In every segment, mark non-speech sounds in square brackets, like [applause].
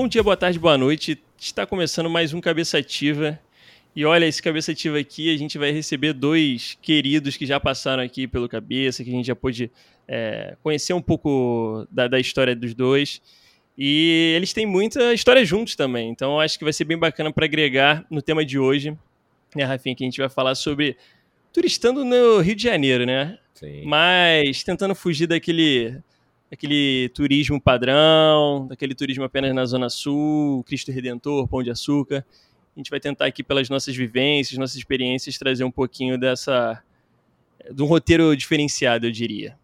Bom dia, boa tarde, boa noite. Está começando mais um Cabeça Ativa. E olha, esse Cabeça Ativa aqui, a gente vai receber dois queridos que já passaram aqui pelo Cabeça, que a gente já pôde é, conhecer um pouco da, da, história dos dois. E eles têm muita história juntos também, então acho que vai ser bem bacana para agregar no tema de hoje, né, Rafinha, que a gente vai falar sobre turistando no Rio de Janeiro, né? Sim. Mas tentando fugir daquele daquele turismo padrão, daquele turismo apenas na Zona Sul, Cristo Redentor, Pão de Açúcar. A gente vai tentar aqui pelas nossas vivências, nossas experiências, trazer um pouquinho dessa de um roteiro diferenciado, eu diria.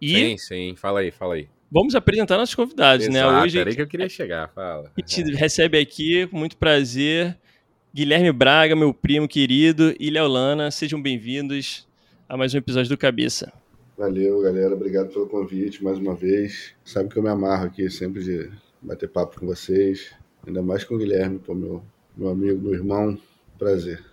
E sim, sim, fala aí, fala aí. Vamos apresentar nossos convidados, né? Exato, né? Hoje aí que eu queria chegar, fala. A gente recebe aqui com muito prazer Guilherme Braga, meu primo querido, e Léo Lana, sejam bem-vindos a mais um episódio do Cabeça. Valeu, galera. Obrigado pelo convite mais uma vez. Sabe que eu me amarro aqui sempre de bater papo com vocês. Ainda mais com o Guilherme, pô, meu, meu amigo, meu irmão. Prazer.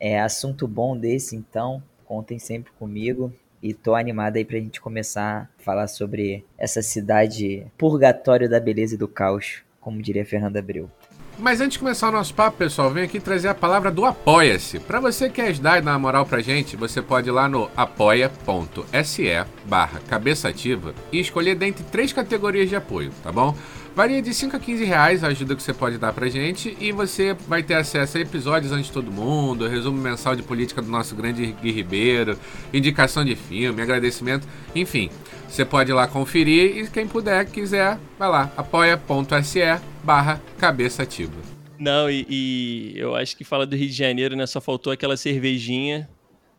É assunto bom desse, então. Contem sempre comigo. E tô animado aí pra gente começar a falar sobre essa cidade purgatório da beleza e do caos, como diria Fernanda Abreu. Mas antes de começar o nosso papo, pessoal, vem aqui trazer a palavra do Apoia-se. Para você que quer ajudar e dar uma moral pra gente, você pode ir lá no apoia.se barra cabeçativa e escolher dentre três categorias de apoio, tá bom? Varia de 5 a 15 reais a ajuda que você pode dar pra gente e você vai ter acesso a episódios antes de todo mundo, resumo mensal de política do nosso grande Gui Ribeiro, indicação de filme, agradecimento, enfim. Você pode ir lá conferir e quem puder, quiser, vai lá, apoia.se barra cabeça ativa. Não, e, e, eu acho que fala do Rio de Janeiro, né? Só faltou aquela cervejinha,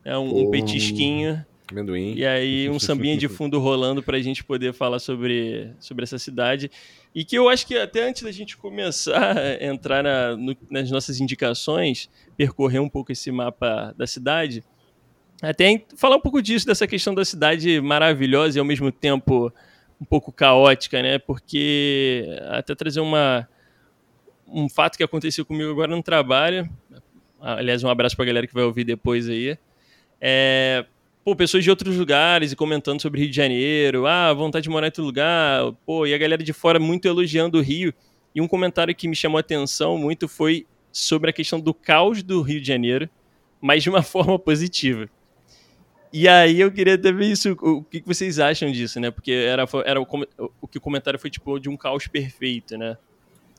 né, um, um petisquinho Amendoim. E aí um sambinha de fundo rolando para a gente poder falar sobre, sobre essa cidade. E que eu acho que até antes da gente começar [laughs] a entrar na, no, nas nossas indicações, percorrer um pouco esse mapa da cidade, até falar um pouco disso, dessa questão da cidade maravilhosa e ao mesmo tempo um pouco caótica, né? Porque até trazer uma, um fato que aconteceu comigo agora no trabalho, aliás, um abraço para a galera que vai ouvir depois aí. É, pô, pessoas de outros lugares e comentando sobre Rio de Janeiro, ah, vontade de morar em outro lugar, pô, e a galera de fora muito elogiando o Rio. E um comentário que me chamou a atenção muito foi sobre a questão do caos do Rio de Janeiro, mas de uma [laughs] forma positiva. E aí eu queria ter isso, o que vocês acham disso, né? Porque era, era o, o que o comentário foi tipo de um caos perfeito, né?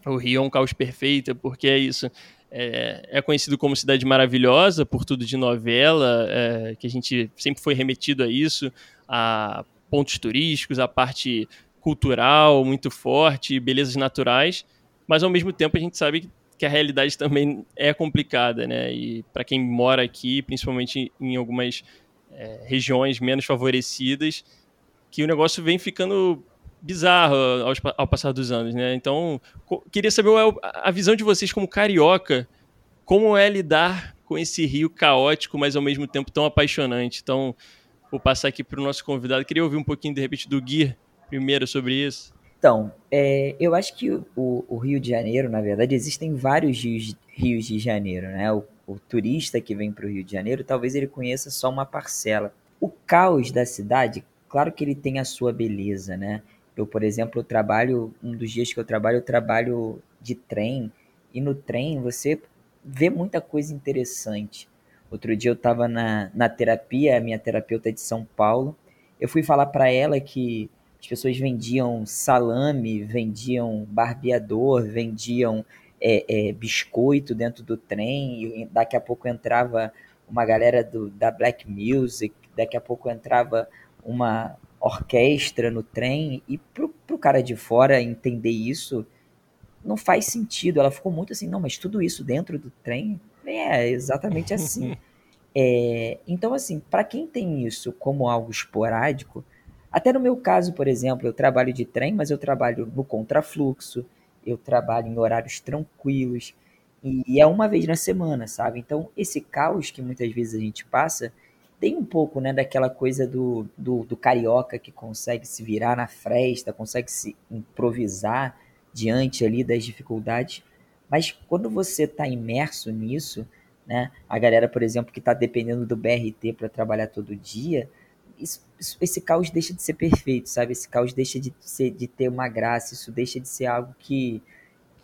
O Rio é um caos perfeito, porque é isso é, é, conhecido como cidade maravilhosa por tudo de novela, é, que a gente sempre foi remetido a isso, a pontos turísticos, a parte cultural muito forte, belezas naturais, mas ao mesmo tempo a gente sabe que a realidade também é complicada, né? E para quem mora aqui, principalmente em algumas é, regiões menos favorecidas, que o negócio vem ficando bizarro ao, ao passar dos anos, né? Então, queria saber a visão de vocês como carioca, como é lidar com esse rio caótico, mas ao mesmo tempo tão apaixonante. Então, vou passar aqui para o nosso convidado. Queria ouvir um pouquinho, de repente, do Gui primeiro sobre isso. Então, é, eu acho que o, o, Rio de Janeiro, na verdade, existem vários rios, rios de Janeiro, né? O, o turista que vem para o Rio de Janeiro, talvez ele conheça só uma parcela. O caos da cidade, claro que ele tem a sua beleza, né? Eu, por exemplo, trabalho, um dos dias que eu trabalho, eu trabalho de trem, e no trem você vê muita coisa interessante. Outro dia eu estava na, na terapia, a minha terapeuta de São Paulo, eu fui falar para ela que as pessoas vendiam salame, vendiam barbeador, vendiam é, é, biscoito dentro do trem, daqui a pouco entrava uma galera do, da Black Music, daqui a pouco entrava uma, orquestra no trem e pro, pro cara de fora entender isso não faz sentido. Ela ficou muito assim, não, mas tudo isso dentro do trem é exatamente assim. [laughs] é, então, assim, para quem tem isso como algo esporádico, até no meu caso, por exemplo, eu trabalho de trem, mas eu trabalho no contrafluxo, eu trabalho em horários tranquilos e é uma vez na semana, sabe? Então, esse caos que muitas vezes a gente passa tem um pouco né, daquela coisa do, do, do, carioca que consegue se virar na fresta, consegue se improvisar diante ali das dificuldades. Mas quando você está imerso nisso, né, a galera, por exemplo, que está dependendo do BRT para trabalhar todo dia, isso, isso, esse caos deixa de ser perfeito, sabe? Esse caos deixa de, ser, de ter uma graça, isso deixa de ser algo que,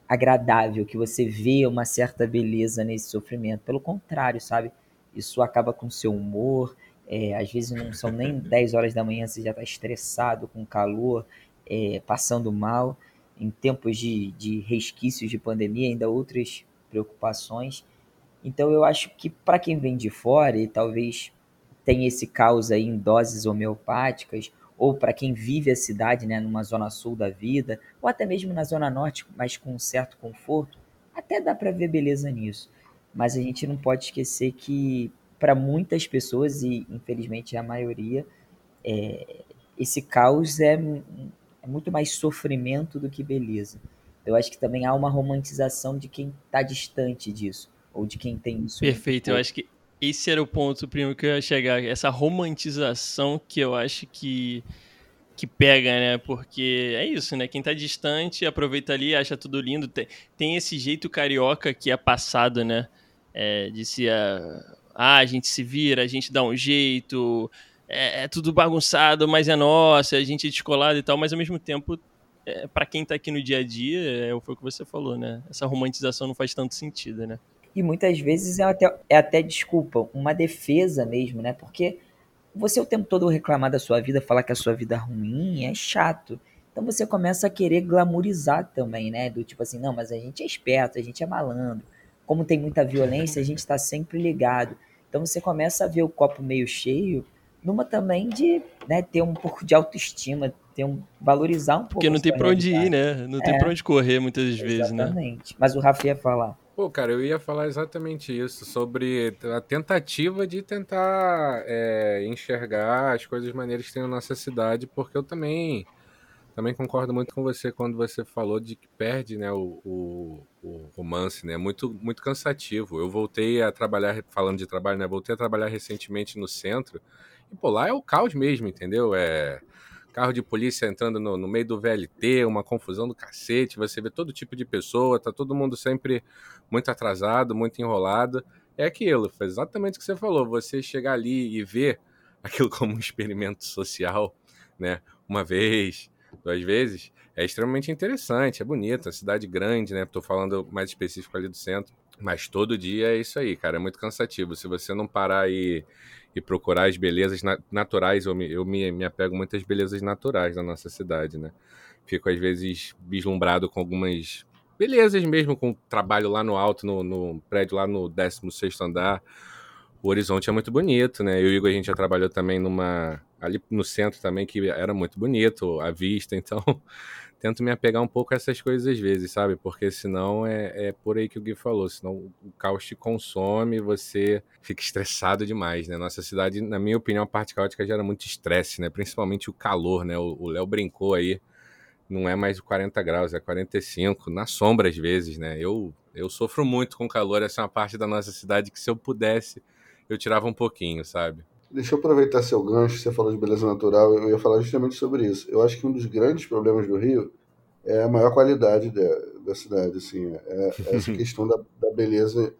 agradável, que você vê uma certa beleza nesse sofrimento. Pelo contrário, sabe? Isso acaba com o seu humor. É, às vezes não são nem [laughs] 10 horas da manhã, você já está estressado, com calor, é, passando mal. Em tempos de, de resquícios de pandemia, ainda outras preocupações. Então eu acho que para quem vem de fora e talvez tenha esse caos aí em doses homeopáticas, ou para quem vive a cidade, né, numa zona sul da vida, ou até mesmo na zona norte, mas com um certo conforto, até dá para ver beleza nisso. Mas a gente não pode esquecer que para muitas pessoas e infelizmente a maioria, é, esse caos é, é muito mais sofrimento do que beleza. Eu acho que também há uma romantização de quem está distante disso, ou de quem tem isso. Perfeito, eu acho que esse era o ponto primo que eu ia chegar, essa romantização que eu acho que que pega, né? Porque é isso, né? Quem tá distante aproveita ali, acha tudo lindo. Tem, tem esse jeito carioca que é passado, né? É, se ah, ah, a gente se vira, a gente dá um jeito, é, é tudo bagunçado, mas é nosso, a gente é descolado e tal, mas ao mesmo tempo, é, para quem tá aqui no dia a dia, é, foi o que você falou, né? Essa romantização não faz tanto sentido, né? E muitas vezes é até, é até desculpa, uma defesa mesmo, né? Porque você o tempo todo reclamar da sua vida, falar que a sua vida é ruim, é chato. Então você começa a querer glamorizar também, né? Do tipo assim, não, mas a gente é esperto, a gente é malandro. Como tem muita violência, a gente está sempre ligado. Então você começa a ver o copo meio cheio, numa também de né, ter um pouco de autoestima, ter um, valorizar um pouco. Porque não tem para onde ir, né? Não é, tem para onde correr muitas vezes, exatamente. né? Exatamente. Mas o Rafa ia falar. Pô, cara, eu ia falar exatamente isso, sobre a tentativa de tentar é, enxergar as coisas maneiras que tem na nossa cidade, porque eu também também concordo muito com você quando você falou de que perde né, o, o, o romance, né? Muito, muito cansativo. Eu voltei a trabalhar, falando de trabalho, né? Voltei a trabalhar recentemente no centro, e pô, lá é o caos mesmo, entendeu? É carro de polícia entrando no, no, meio do VLT, uma confusão do cacete, você vê todo tipo de pessoa, tá todo mundo sempre muito atrasado, muito enrolado. É aquilo, foi exatamente o que você falou, você chegar ali e ver [laughs] aquilo como um experimento social, né? Uma vez, duas vezes, é extremamente interessante, é bonito, é cidade grande, né? Tô falando mais específico ali do centro, mas todo dia é isso aí, cara, é muito cansativo. Se você não parar e e procurar as belezas naturais. Eu, me, eu me, me apego muito às belezas naturais da nossa cidade, né? Fico, às vezes, vislumbrado com algumas belezas mesmo, com trabalho lá no alto, no, no prédio lá no 16 andar. O horizonte é muito bonito, né? Eu e o Igor, a gente já trabalhou também numa... Ali no centro também, que era muito bonito, a vista, [laughs] então tento me apegar um pouco a essas coisas às vezes, sabe? Porque senão é, é por aí que o Gui falou, senão o caos te consome, você fica estressado demais, né? Nossa cidade, na minha opinião, a parte caótica gera muito estresse, né? Principalmente o calor, né? O Léo brincou aí, não é mais 40 graus, é 45, na sombra às vezes, né? Eu, eu sofro muito com calor, essa é uma parte da nossa cidade que se eu pudesse, eu tirava um pouquinho, sabe? Deixa eu aproveitar seu gancho, você falou de beleza natural, eu ia falar justamente sobre isso. Eu acho que um dos grandes problemas do Rio é a maior qualidade da, da cidade, assim, é, é [laughs] essa questão da, da, beleza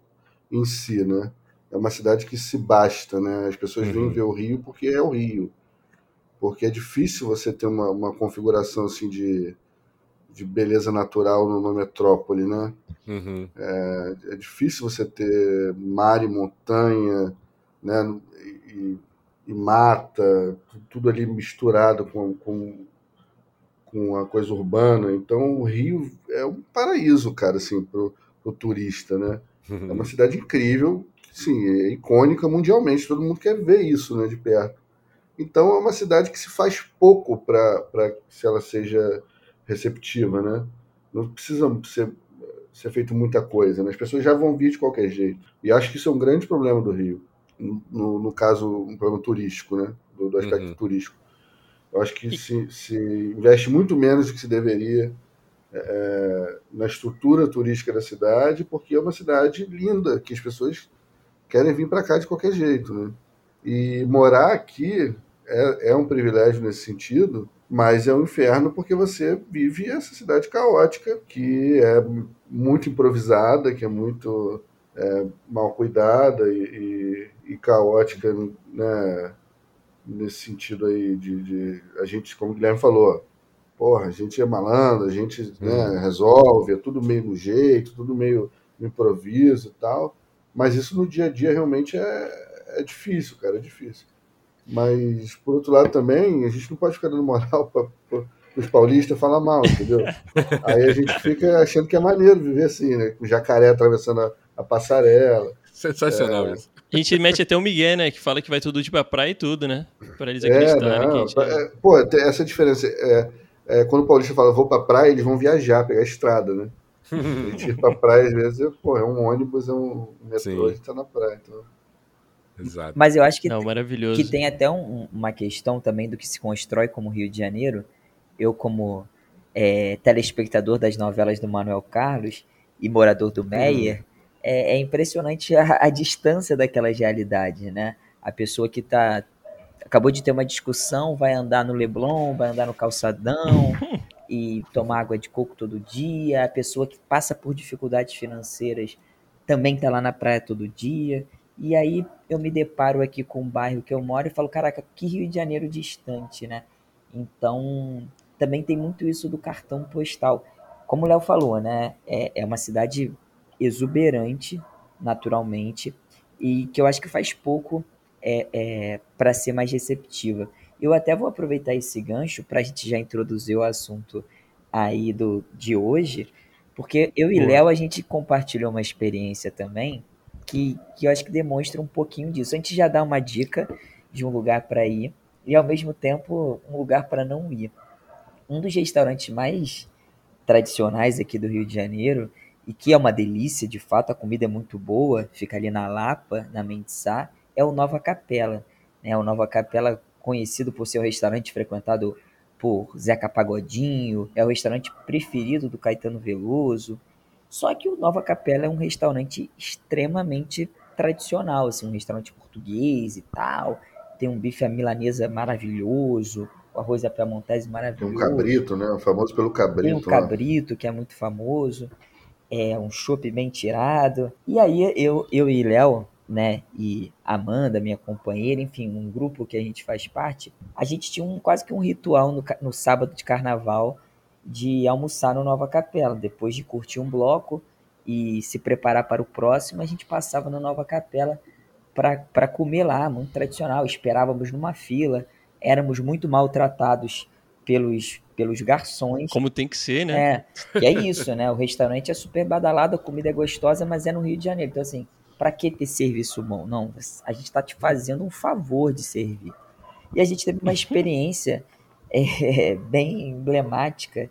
em si, né? É uma cidade que se basta, né? As pessoas vêm uhum. ver o Rio porque é o Rio. Porque é difícil você ter uma, uma configuração, assim, de, de beleza natural numa metrópole, né? Uhum. É, é difícil você ter mar e montanha, né? E, e mata, tudo ali misturado com, com, com a coisa urbana. Então o Rio é um paraíso, cara, assim, pro, pro turista, né? É uma [laughs] cidade incrível, sim, é icônica mundialmente, todo mundo quer ver isso, né, de perto. Então é uma cidade que se faz pouco para se ela seja receptiva, né? Não precisa ser, ser feito muita coisa, né? As pessoas já vão vir de qualquer jeito. E acho que isso é um grande problema do Rio no, no caso, um problema turístico, né? Do, do aspecto uhum. turístico. Eu acho que se, se, investe muito menos do que se deveria é, na estrutura turística da cidade, porque é uma cidade linda, que as pessoas querem vir para cá de qualquer jeito, né? E morar aqui é, é um privilégio nesse sentido, mas é um inferno porque você vive essa cidade caótica, que é muito improvisada, que é muito é, mal cuidada e, e, e, caótica, né, nesse sentido aí de, de, a gente, como o Guilherme falou, porra, a gente é malandro, a gente né, resolve, é tudo meio no jeito, tudo meio no improviso e tal. Mas isso no dia a dia realmente é, é difícil, cara, é difícil. Mas, por outro lado, também, a gente não pode ficar dando moral para os paulistas falar mal, entendeu? [laughs] Aí a gente fica achando que é maneiro viver assim, né? Com jacaré atravessando a, a passarela. Sensacional é... isso. A gente mete até o Miguel, né? Que fala que vai tudo de pra praia e tudo, né? Pra eles acreditarem é, não, que a gente... é, Pô, essa diferença. É, é, quando o paulista fala vou pra praia, eles vão viajar, pegar a estrada, né? A gente ir pra praia, às vezes, é, pô, é um ônibus, é um metrô, Sim. a gente tá na praia. Então... Exato. Mas eu acho que, Não, maravilhoso. que tem até um, uma questão também do que se constrói como Rio de Janeiro. Eu, como é, telespectador das novelas do Manuel Carlos e morador do Meyer, hum. É, é, impressionante a, a, distância daquelas realidades, né? A pessoa que tá acabou de ter uma discussão, vai andar no Leblon, vai andar no calçadão [laughs] e tomar água de coco todo dia. A pessoa que passa por dificuldades financeiras também tá lá na praia todo dia. E aí eu me deparo aqui com o bairro que eu moro e falo, caraca, que Rio de Janeiro distante, né? Então, também tem muito isso do cartão postal. Como o Léo falou, né? É, é uma cidade exuberante, naturalmente, e que eu acho que faz pouco é, é para ser mais receptiva. Eu até vou aproveitar esse gancho para a gente já introduzir o assunto aí do, de hoje, porque eu e Léo a gente compartilhou uma experiência também que, que eu acho que demonstra um pouquinho disso. A gente já dá uma dica de um lugar para ir e ao mesmo tempo um lugar para não ir. Um dos restaurantes mais tradicionais aqui do Rio de Janeiro e que é uma delícia, de fato, a comida é muito boa, fica ali na Lapa, na Mendissá, é o Nova Capela. Né? O Nova Capela, conhecido por ser o restaurante frequentado por Zeca Pagodinho, é o restaurante preferido do Caetano Veloso, só que o Nova Capela é um restaurante extremamente tradicional, assim, um restaurante português e tal. Tem um bife à milanesa maravilhoso, o arroz à piamontese maravilhoso. Tem um cabrito, né? Famoso pelo cabrito. Tem um cabrito, lá. que é muito famoso. É um chopp bem tirado. E aí eu, eu e Léo, né, e Amanda, minha companheira, enfim, um grupo que a gente faz parte, a gente tinha um, quase que um ritual no, no sábado de carnaval de almoçar no Nova Capela. Depois de curtir um bloco e se preparar para o próximo, a gente passava no Nova Capela para comer lá, muito tradicional. Esperávamos numa fila, éramos muito maltratados pelos, pelos garçons. Como tem que ser, né? É, que é isso, né? O restaurante é super badalado, a comida é gostosa, mas é no Rio de Janeiro. Então, assim, para que ter serviço bom? Não, a gente está te fazendo um favor de servir. E a gente teve uma experiência [laughs] é, bem emblemática,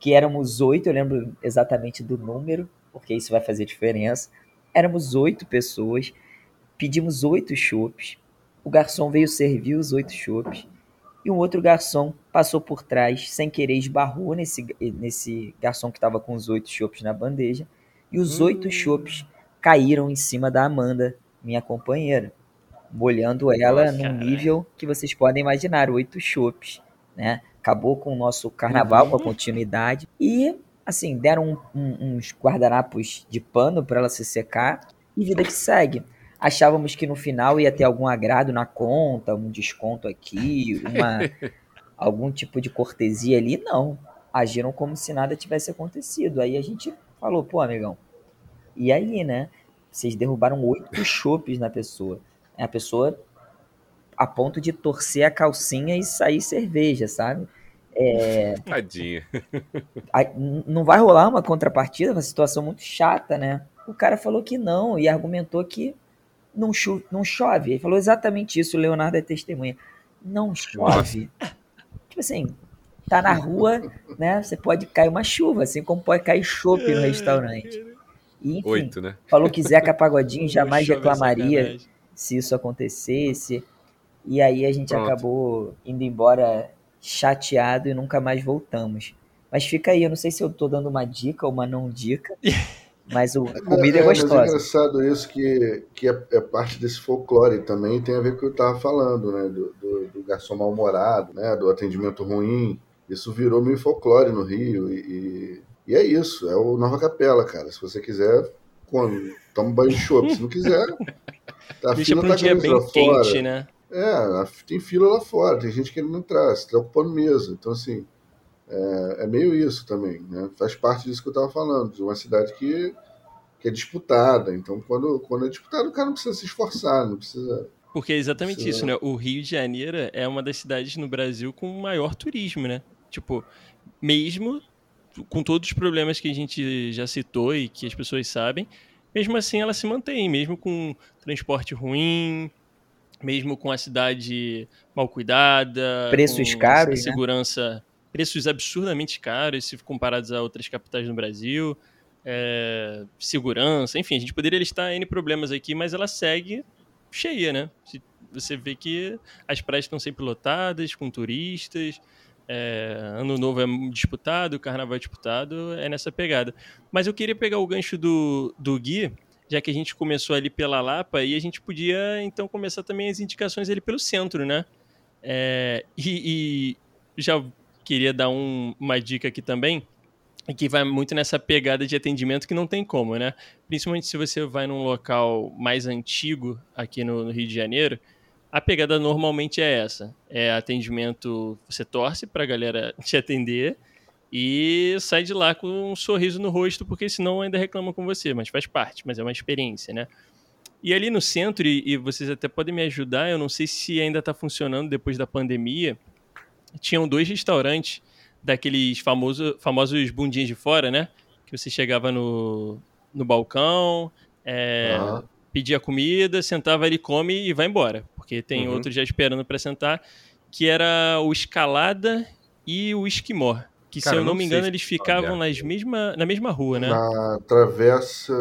que éramos oito, eu lembro exatamente do número, porque isso vai fazer diferença. Éramos oito pessoas, pedimos oito chopes, o garçom veio servir os oito chopes, e um outro garçom passou por trás, sem querer, esbarrou nesse, nesse garçom que estava com os oito chopes na bandeja, e os hum. oito chopes caíram em cima da Amanda, minha companheira, molhando ela Nossa, num nível que vocês podem imaginar, oito chopes né? Acabou com o nosso carnaval, uhum. com a continuidade. E, assim, deram um, um, uns guardanapos de pano para ela se secar e vida que segue. Achávamos que no final ia ter algum agrado na conta, um desconto aqui, [laughs] uma, algum tipo de cortesia ali. Não. Agiram como se nada tivesse acontecido. Aí a gente falou, pô, amigão, e aí, né? Vocês derrubaram oito chopes na pessoa. A pessoa a ponto de torcer a calcinha e sair cerveja, sabe? É, [laughs] Tadinha. não vai rolar uma contrapartida, uma situação muito chata, né? O cara falou que não e argumentou que não, cho não chove. Ele falou exatamente isso, o Leonardo é testemunha. Não chove. Nossa. Tipo assim, tá na rua, né? Você pode cair uma chuva, assim como pode cair chope no restaurante. E, enfim, Oito, né? Falou que Zeca Pagodinho [laughs] jamais reclamaria se isso acontecesse. E aí a gente Pronto. acabou indo embora chateado e nunca mais voltamos. Mas fica aí, eu não sei se eu tô dando uma dica ou uma não dica, [laughs] mas o comida é, é gostosa. Mas é engraçado isso que, que é, é, parte desse folclore também, tem a ver com o que eu tava falando, né? Do, do, do garçom mal-humorado, né? Do atendimento ruim. Isso virou meio folclore no Rio e, e, e, é isso, é o Nova Capela, cara. Se você quiser, come, toma um banho de chope. Se não quiser, [laughs] a Deixa fila tá um dia bem quente, fora. né? É, tem fila lá fora, tem gente querendo entrar, você está ocupando mesa. Então, assim, É, é meio isso também, né? Faz parte disso que eu estava falando, de uma cidade que, que é disputada. Então, quando, quando é disputada, o cara não precisa se esforçar, não precisa. Porque é exatamente Sim. isso, né? O Rio de Janeiro é uma das cidades no Brasil com maior turismo, né? Tipo, mesmo com todos os problemas que a gente já citou e que as pessoas sabem, mesmo assim ela se mantém, mesmo com transporte ruim, mesmo com a cidade mal cuidada, Preços com caros, a né? Preços absurdamente caros se comparados a outras capitais no Brasil, é, segurança, enfim, a gente poderia listar N problemas aqui, mas ela segue cheia, né? Você vê que as praias estão sempre lotadas, com turistas, é, ano novo é disputado, carnaval é disputado, é nessa pegada. Mas eu queria pegar o gancho do, do Gui, já que a gente começou ali pela Lapa, e a gente podia então começar também as indicações ali pelo centro, né? É, e, e já queria dar um- uma dica aqui também, que vai muito nessa pegada de atendimento que não tem como, né? Principalmente se você vai num local mais antigo aqui no, no Rio de Janeiro, a pegada normalmente é essa: é atendimento, você torce pra galera [laughs] te atender e sai de lá com um sorriso no rosto, porque senão ainda reclamam com você, mas faz parte, mas é uma experiência, né? E ali no centro, e, e vocês até podem me ajudar, eu não sei se ainda está funcionando depois da pandemia, tinham dois restaurantes daqueles famoso, famosos bundinhas de fora, né? Que você chegava no, no balcão, é, Aham. pedia comida, sentava ali, come e vai embora. Porque tem Uhum. outro já esperando para sentar, que era o Escalada e o Esquimó. Que, Cara, se eu não não me engano, se eles tá ficavam nas mesma, na mesma rua, né? Na Travessa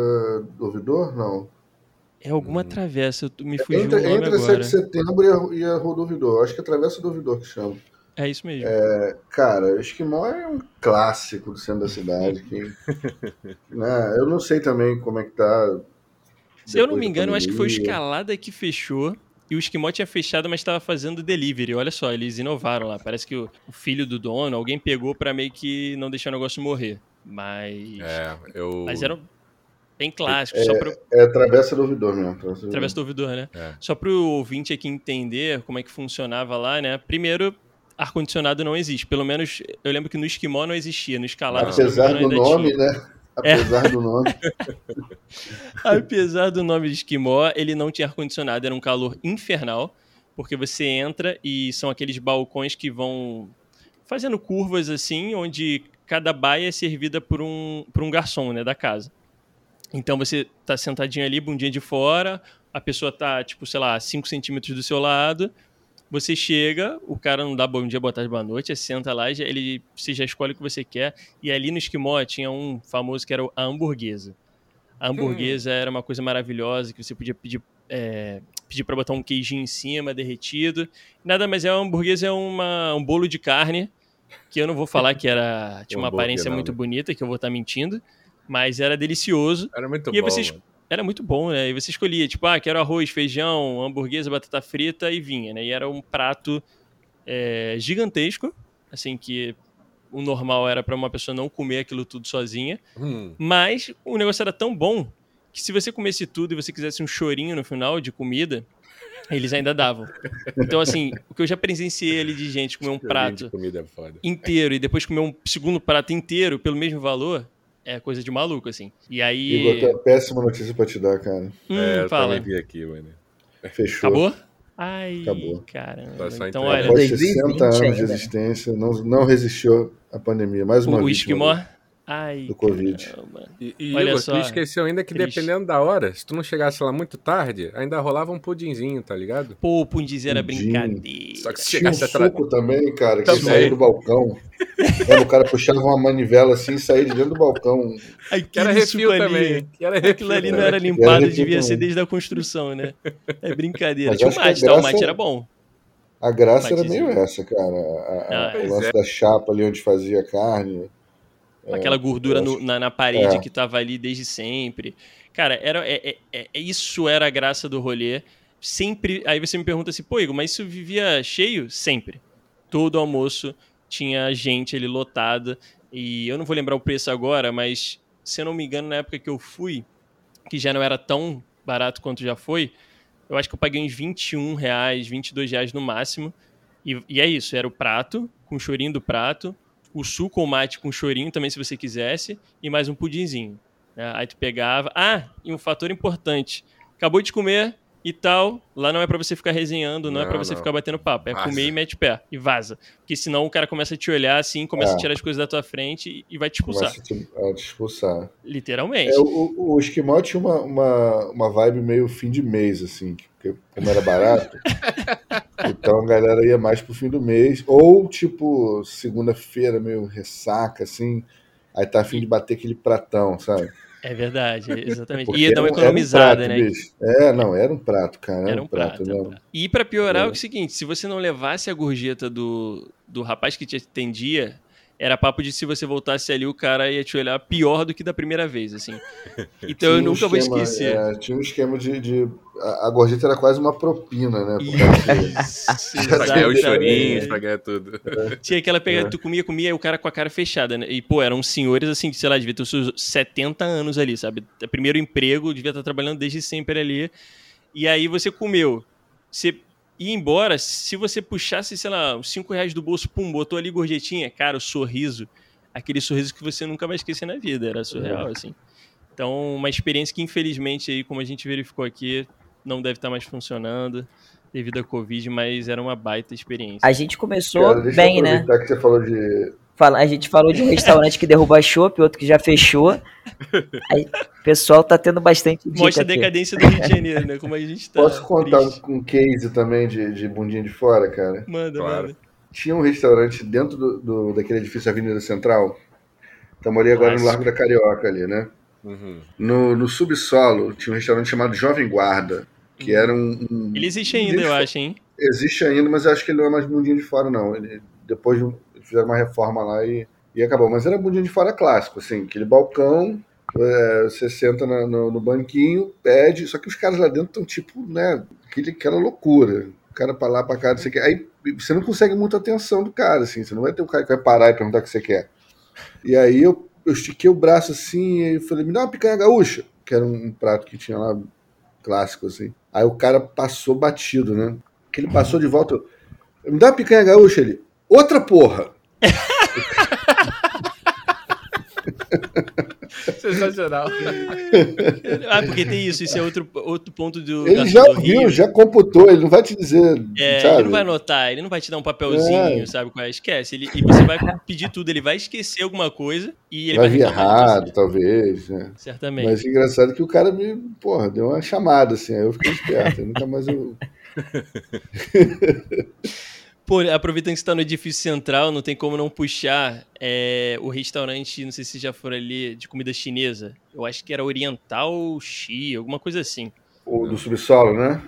do Ouvidor? Não. É alguma Hum. travessa, eu- me Entre, o nome entre a 7 agora. de setembro e a, e a Rua do Ouvidor. Acho que é a Travessa do Ouvidor que chama. É isso mesmo. Cara, Esquimó é um clássico do centro da cidade. Que, [laughs] né, eu não sei também como é que tá. Se eu não me engano, acho que foi o. Escalada que fechou. E o Esquimó tinha fechado, mas estava fazendo delivery. Olha só, eles inovaram lá. Parece que o, o filho do dono, alguém pegou pra meio que não deixar o negócio morrer. Mas. É, eu. Mas eram bem clássicos, só pro. É Travessa do Ouvidor mesmo. Travessa do Através do ouvidor, né? É. Só pro ouvinte aqui entender como é que funcionava lá, né? Primeiro, ar-condicionado não existe. Pelo menos eu lembro que no Esquimó não existia. No eu não me Apesar do nome, tinha. né? Apesar do nome. Apesar do nome de Esquimó, ele não tinha ar-condicionado, era um calor infernal, porque você entra e são aqueles balcões que vão fazendo curvas assim, onde cada baia é servida por um, por um garçom, né, da casa. Então você tá sentadinho ali, bundinha de fora, a pessoa tá, tipo, sei lá, 5 centímetros do seu lado, você chega, o cara não dá bom dia, boa tarde, boa noite, você senta lá, ele, você já escolhe o que você quer, e ali no Esquimó tinha um famoso que era o- a hamburguesa. A hamburguesa era uma coisa maravilhosa, que você podia pedir, é, pedir para botar um queijinho em cima, derretido. Nada mais é, uma hamburguesa é uma, um bolo de carne, que eu não vou falar que era tinha [laughs] uma hambúrguer aparência não, muito né? bonita, que eu vou estar mentindo, mas era delicioso. Era muito E bom. mano. Era muito bom, né? E você escolhia, tipo, ah, quero arroz, feijão, hamburguesa, batata frita e vinha, né? E era um prato é, gigantesco, assim, que o normal era para uma pessoa não comer aquilo tudo sozinha. Hum, Mas o negócio era tão bom que se você comesse tudo e você quisesse um chorinho no final de comida, eles ainda davam. Então, assim, o que eu já presenciei ali de gente comer um prato é inteiro e depois comer um segundo prato inteiro pelo mesmo valor, é coisa de maluco, assim. E aí. Igor, tem uma péssima notícia pra te dar, cara. Hum, é, eu fala. também vi aqui, mano. Fechou. Acabou? Ai, Acabou. caramba. Tá então, olha, Após 2020 60 anos de ainda, existência, não, não resistiu à pandemia. Mais uma o, o vítima Esquimó. Do- Ai, do Covid. caramba. E, e Olha Igor, só, tu esqueceu ainda que triste. dependendo da hora, se tu não chegasse lá muito tarde, ainda rolava um pudinzinho, tá ligado? Pô, o Pundiz era Pudim. brincadeira. Só que se Tinha um chegasse atrás. suco também, cara, que saía do balcão. É, o cara puxava uma manivela assim e saía de dentro do balcão. Que era refil ali, também. Que era refil Aquilo ali não era limpado, refil devia ser também. desde a construção, né? É brincadeira. Mas Tinha o mate, tá? O mate era bom. A graça era meio essa, cara. A- a- Ah, o lance é. da chapa ali onde fazia carne. Aquela gordura no- na, na parede é. que tava ali desde sempre. Cara, era, é, é- é- é- isso era a graça do rolê. Sempre. Aí você me pergunta assim, pô, Igor, mas isso vivia cheio? Sempre. Todo almoço tinha gente ali lotada. E eu não vou lembrar o preço agora, mas se eu não me engano, na época que eu fui, que já não era tão barato quanto já foi, eu acho que eu paguei uns 21 reais, 22 reais no máximo. E, e é isso, era o prato, com o chorinho do prato, o suco ou mate com chorinho também, se você quisesse, e mais um pudinzinho. Né? Aí tu pegava. Ah, e um fator importante. Acabou de comer, e tal. Lá não é para você ficar resenhando, não, não é para você não. ficar batendo papo. É vaza. comer e mete pé e vaza. Porque senão o cara começa a te olhar assim, começa é. a tirar as coisas da tua frente e vai te expulsar. A te expulsar. Literalmente. É, o, o Esquimó tinha uma, uma, uma vibe meio fim de mês, assim, porque como era barato. [laughs] então a galera ia mais pro fim do mês. Ou tipo, segunda-feira, meio ressaca, assim. Aí tá afim de bater aquele pratão, sabe? É verdade, [laughs] exatamente. Porque Ia dar uma economizada, um prato, né? Bicho. É, não, era um prato, cara. Era, um, prato. prato, prato. E para piorar, é. é o seguinte: se você não levasse a gorjeta do, do rapaz que te atendia, era papo de se você voltasse ali, o cara ia te olhar pior do que da primeira vez, assim. [laughs] Então eu nunca um esquema, vou esquecer. É, tinha um esquema de, de. a, gorjeta era quase uma propina, né? Isso, [laughs] [laughs] pra ganhar os chorinhos, pra ganhar tudo. É. Tinha aquela pegada, é. tu comia, comia, e o cara com a cara fechada, né? E, pô, eram senhores, assim, sei lá, devia ter os seus 70 anos ali, sabe? Primeiro emprego, devia estar trabalhando desde sempre ali. E aí você comeu. Você ir embora, se você puxasse, sei lá, uns 5 reais do bolso, pum, botou ali gorjetinha, cara, o sorriso, aquele sorriso que você nunca vai esquecer na vida, era surreal, é. assim. Então, uma experiência que infelizmente aí, como a gente verificou aqui, não deve estar mais funcionando devido à Covid, mas era uma baita experiência. A gente começou Cara, bem, né? que você falou de a gente falou de um restaurante que derruba chopp, outro que já fechou. Aí, o pessoal tá tendo bastante Mostra a decadência do Rio de Janeiro, né? Como a gente tá. Posso contar triste. um, case também de, de bundinha de fora, cara? Manda, claro. manda. Tinha um restaurante dentro do, do, daquele edifício Avenida Central. Estamos ali agora Nossa. no Largo da Carioca ali, né? Uhum. No, no subsolo tinha um restaurante chamado Jovem Guarda, que era um... um ele existe ainda, eu acho, hein? Existe ainda, mas eu acho que ele não é mais bundinha de fora, não. Ele, depois de um fizeram uma reforma lá e, e acabou. Mas era bundinha de fora clássico, assim, aquele balcão, é, você senta na, no, no, banquinho, pede, só que os caras lá dentro estão tipo, né, aquele, aquela loucura. O cara pra lá, pra cá, você quer. Aí você não consegue muita atenção do cara, assim, você não vai ter um cara que vai parar e perguntar o que você quer. E aí eu, eu estiquei o braço assim e falei, me dá uma picanha gaúcha, que era um, um prato que tinha lá, clássico, assim. Aí o cara passou batido, né? Que ele passou de volta. Me dá uma picanha gaúcha ali. Outra porra! [laughs] Sensacional. ah, porque tem isso, isso é outro, outro ponto do. Ele já viu, já computou, ele não vai te dizer. É, sabe? ele não vai anotar, ele não vai te dar um papelzinho, é. sabe é? Esquece. Ele, e você vai pedir tudo, ele vai esquecer alguma coisa e ele vai. Vai vir errado, talvez. Né? Certamente. Mas é engraçado que o cara me, porra, deu uma chamada assim, aí eu fiquei esperto, nunca mais eu. [laughs] Pô, aproveitando que você tá no edifício central, não tem como não puxar é, o restaurante, não sei se já for ali, de comida chinesa. Eu acho que era Oriental Xi, alguma coisa assim. O do subsolo, né?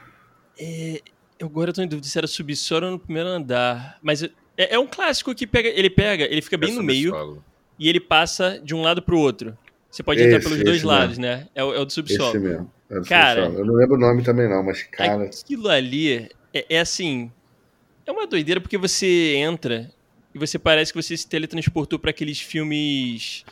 É, eu agora tô em dúvida se era subsolo ou no primeiro andar. Mas é, é um clássico que pega, ele pega, ele fica bem é no meio e ele passa de um lado pro outro. Você pode esse, entrar pelos dois lados, né? É o, é o do subsolo. Esse mesmo. É do cara, subsolo. eu não lembro o nome também não, mas cara... Aquilo ali é, é assim é uma doideira porque você entra e você parece que você se teletransportou para aqueles filmes.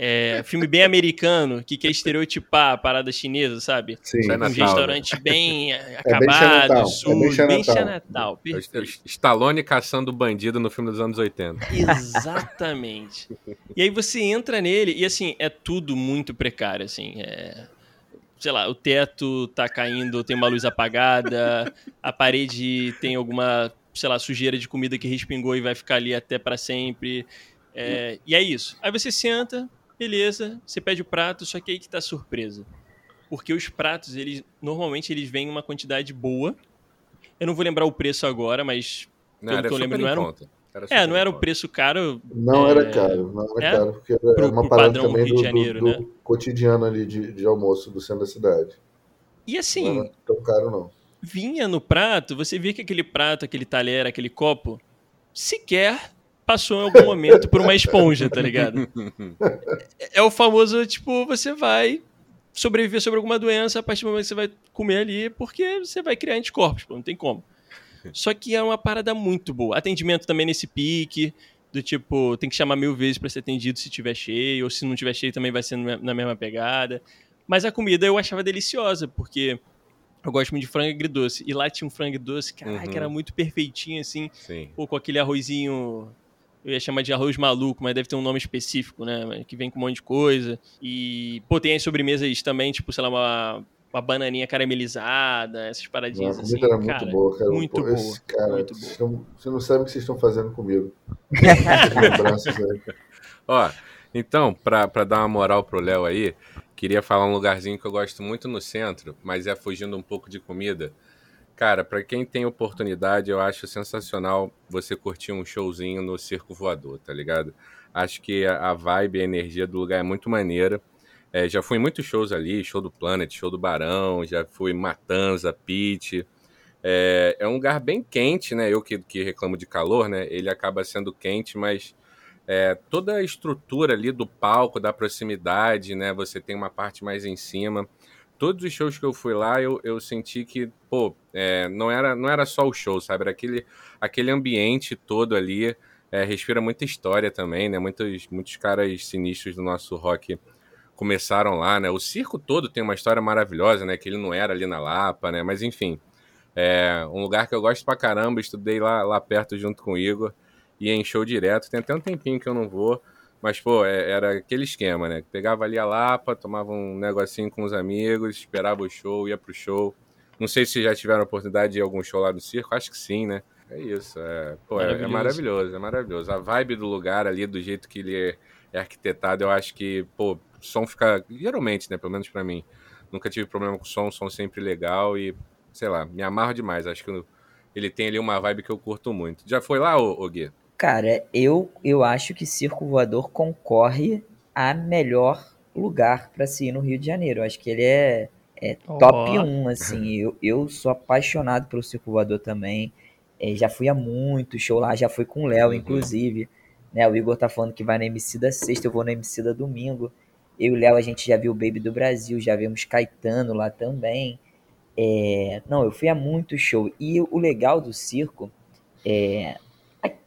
É, filme bem americano, que quer estereotipar a parada chinesa, sabe? Sim, um Natal, restaurante né? bem [laughs] acabado, é bem sujo, bem Natal. É Stallone caçando bandido no filme dos anos 80. Exatamente. e aí você entra nele e, assim, é tudo muito precário, assim. É sei lá, o teto tá caindo, tem uma luz apagada, a parede tem alguma sei lá, sujeira de comida que respingou e vai ficar ali até para sempre. É, e é isso. Aí você senta, beleza, você pede o prato, só que aí que tá a surpresa. Porque os pratos, eles normalmente eles vêm em uma quantidade boa. Eu não vou lembrar o preço agora, mas não, pelo que eu lembro, não era. Um... Era é, não era o preço caro. Não é... era caro, não era é? caro, porque era pro, uma parada também do, Janeiro, do, do né? cotidiano ali de, de almoço do centro da cidade. E assim. Não era tão caro, não vinha no prato, você via que aquele prato, aquele talher, aquele copo, sequer passou em algum momento por uma esponja, tá ligado? [laughs] É, o famoso, tipo, você vai sobreviver sobre alguma doença a partir do momento que você vai comer ali, porque você vai criar anticorpos, pô, não tem como. Só que é uma parada muito boa. Atendimento também nesse pique, do tipo, tem que chamar mil vezes para ser atendido se tiver cheio, ou se não tiver cheio também vai ser na mesma pegada. Mas a comida eu achava deliciosa, porque eu gosto muito de frango agridoce. E lá tinha um frango doce, caraca, uhum. era muito perfeitinho, assim. Sim. Pô, com aquele arrozinho eu ia chamar de arroz maluco, mas deve ter um nome específico, né? Que vem com um monte de coisa. E, pô, tem as sobremesas também, tipo, sei lá, uma, uma bananinha caramelizada, essas paradinhas Não, a assim. comida era cara, muito boa, cara. Muito Pô, boa. esse cara, muito boa. vocês não- Você não sabe o que vocês estão fazendo comigo. [laughs] Aí. Ó, então, pra, pra dar uma moral pro Léo aí, queria falar um lugarzinho que eu gosto muito no centro, mas é fugindo um pouco de comida. Cara, pra quem tem oportunidade, eu acho sensacional você curtir um showzinho no Circo Voador, tá ligado? Acho que a a vibe, a energia do lugar é muito maneira. É, já fui em muitos shows ali, show do Planet, show do Barão, já fui Matanza, Pit. É, é um lugar bem quente, né? Eu que, que reclamo de calor, né? Ele acaba sendo quente, mas é, toda a estrutura ali do palco, da proximidade, né? Você tem uma parte mais em cima. Todos os shows que eu fui lá, eu, eu senti que, pô, é, não, era, não era só o show, sabe? Era aquele, aquele ambiente todo ali. é, respira muita história também, né? Muitos, muitos caras sinistros do nosso rock começaram lá, né? O circo todo tem uma história maravilhosa, né? Que ele não era ali na Lapa, né? Mas enfim, é um lugar que eu gosto pra caramba. Estudei lá, lá perto junto com o Igor ia em show direto. Tem até um tempinho que eu não vou, mas pô, é- era aquele esquema, né? Pegava ali a Lapa, tomava um negocinho com os amigos, esperava o show, ia pro show. Não sei se já tiveram a oportunidade de ir a algum show lá do circo, acho que sim, né? É isso, é, pô, é, é Maravilhoso. maravilhoso, é maravilhoso. A vibe do lugar ali, do jeito que ele é, é arquitetado, eu acho que, pô, o som fica, geralmente, né, pelo menos pra mim, nunca tive problema com o som, o som sempre legal e, sei lá, me amarro demais. Acho que ele tem ali uma vibe que eu curto muito. Já foi lá, ô, ô Gui? Cara, eu, eu acho que Circo Voador concorre a melhor lugar para se ir no Rio de Janeiro. Eu acho que ele é, é top Ó. 1, assim. Eu, eu sou apaixonado pelo Circo Voador também. É, já fui a muito show lá, já fui com o Léo, Uhum. inclusive. Né, o Igor tá falando que vai na MC da sexta, eu vou na MC da domingo. Eu e o Léo, a gente já viu o Baby do Brasil, já vimos Caetano lá também. É, não, eu fui a muito show. E o legal do circo é,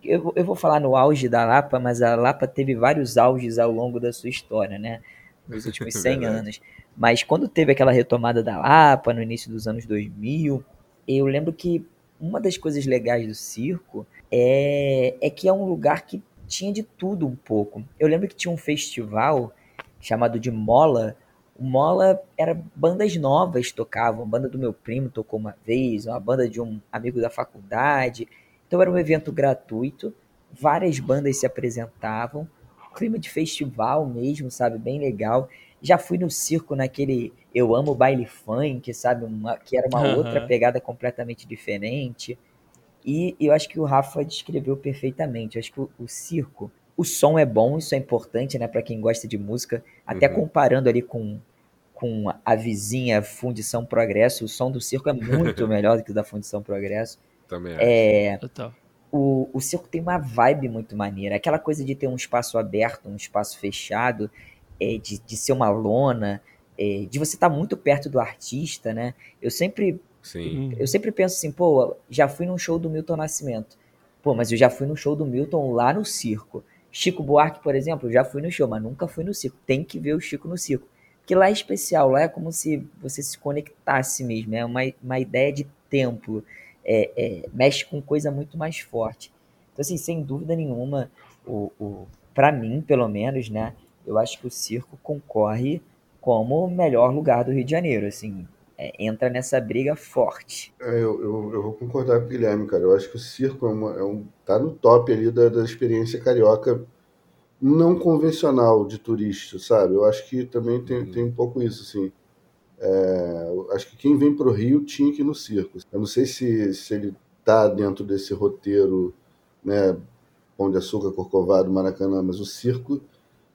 eu, vou- eu vou falar no auge da Lapa, mas a Lapa teve vários auges ao longo da sua história, né? Nos últimos [laughs] 100 Verdade. anos. Mas quando teve aquela retomada da Lapa, no início dos anos 2000, eu lembro que uma das coisas legais do circo é, é que é um lugar que tinha de tudo um pouco. Eu lembro que tinha um festival chamado de Mola. O Mola era bandas novas tocavam. A banda do meu primo tocou uma vez, uma banda de um amigo da faculdade. Então era um evento gratuito, várias bandas se apresentavam, clima de festival mesmo, sabe? Bem legal. Já fui no circo naquele Eu Amo Baile Funk, sabe? Uma- que era uma Aham. outra pegada completamente diferente. E eu acho que o Rafa descreveu perfeitamente. Eu acho que o, o circo, o som é bom, isso é importante, né, para quem gosta de música. Até Uhum. comparando ali com, com a vizinha Fundição Progresso, o som do circo é muito [laughs] melhor do que o da Fundição Progresso. Também acho. É, Total. o, o circo tem uma vibe muito maneira. Aquela coisa de ter um espaço aberto, um espaço fechado, é, de, de ser uma lona, é, de você estar muito perto do artista, né? Eu sempre Sim. eu sempre penso assim, pô, já fui num show do Milton Nascimento. Pô, mas eu já fui no show do Milton lá no circo. Chico Buarque, por exemplo, eu já fui no show, mas nunca fui no circo. Tem que ver o Chico no circo. Porque lá é especial, lá é como se você se conectasse mesmo, é uma, uma ideia de templo. É, é, mexe com coisa muito mais forte. Então, assim, sem dúvida nenhuma, o, o, para mim, pelo menos, né, eu acho que o circo concorre como o melhor lugar do Rio de Janeiro, assim, é, entra nessa briga forte. É, eu, eu, eu vou concordar com o Guilherme, cara. Eu acho que o circo é, uma- é um, tá no top ali da, da experiência carioca não convencional de turista, sabe? Eu acho que também tem, Uhum. tem um pouco isso, assim. É, acho que quem vem pro Rio tinha que ir no circo. Eu não sei se, se ele tá dentro desse roteiro, né? Pão de Açúcar, Corcovado, Maracanã, mas o circo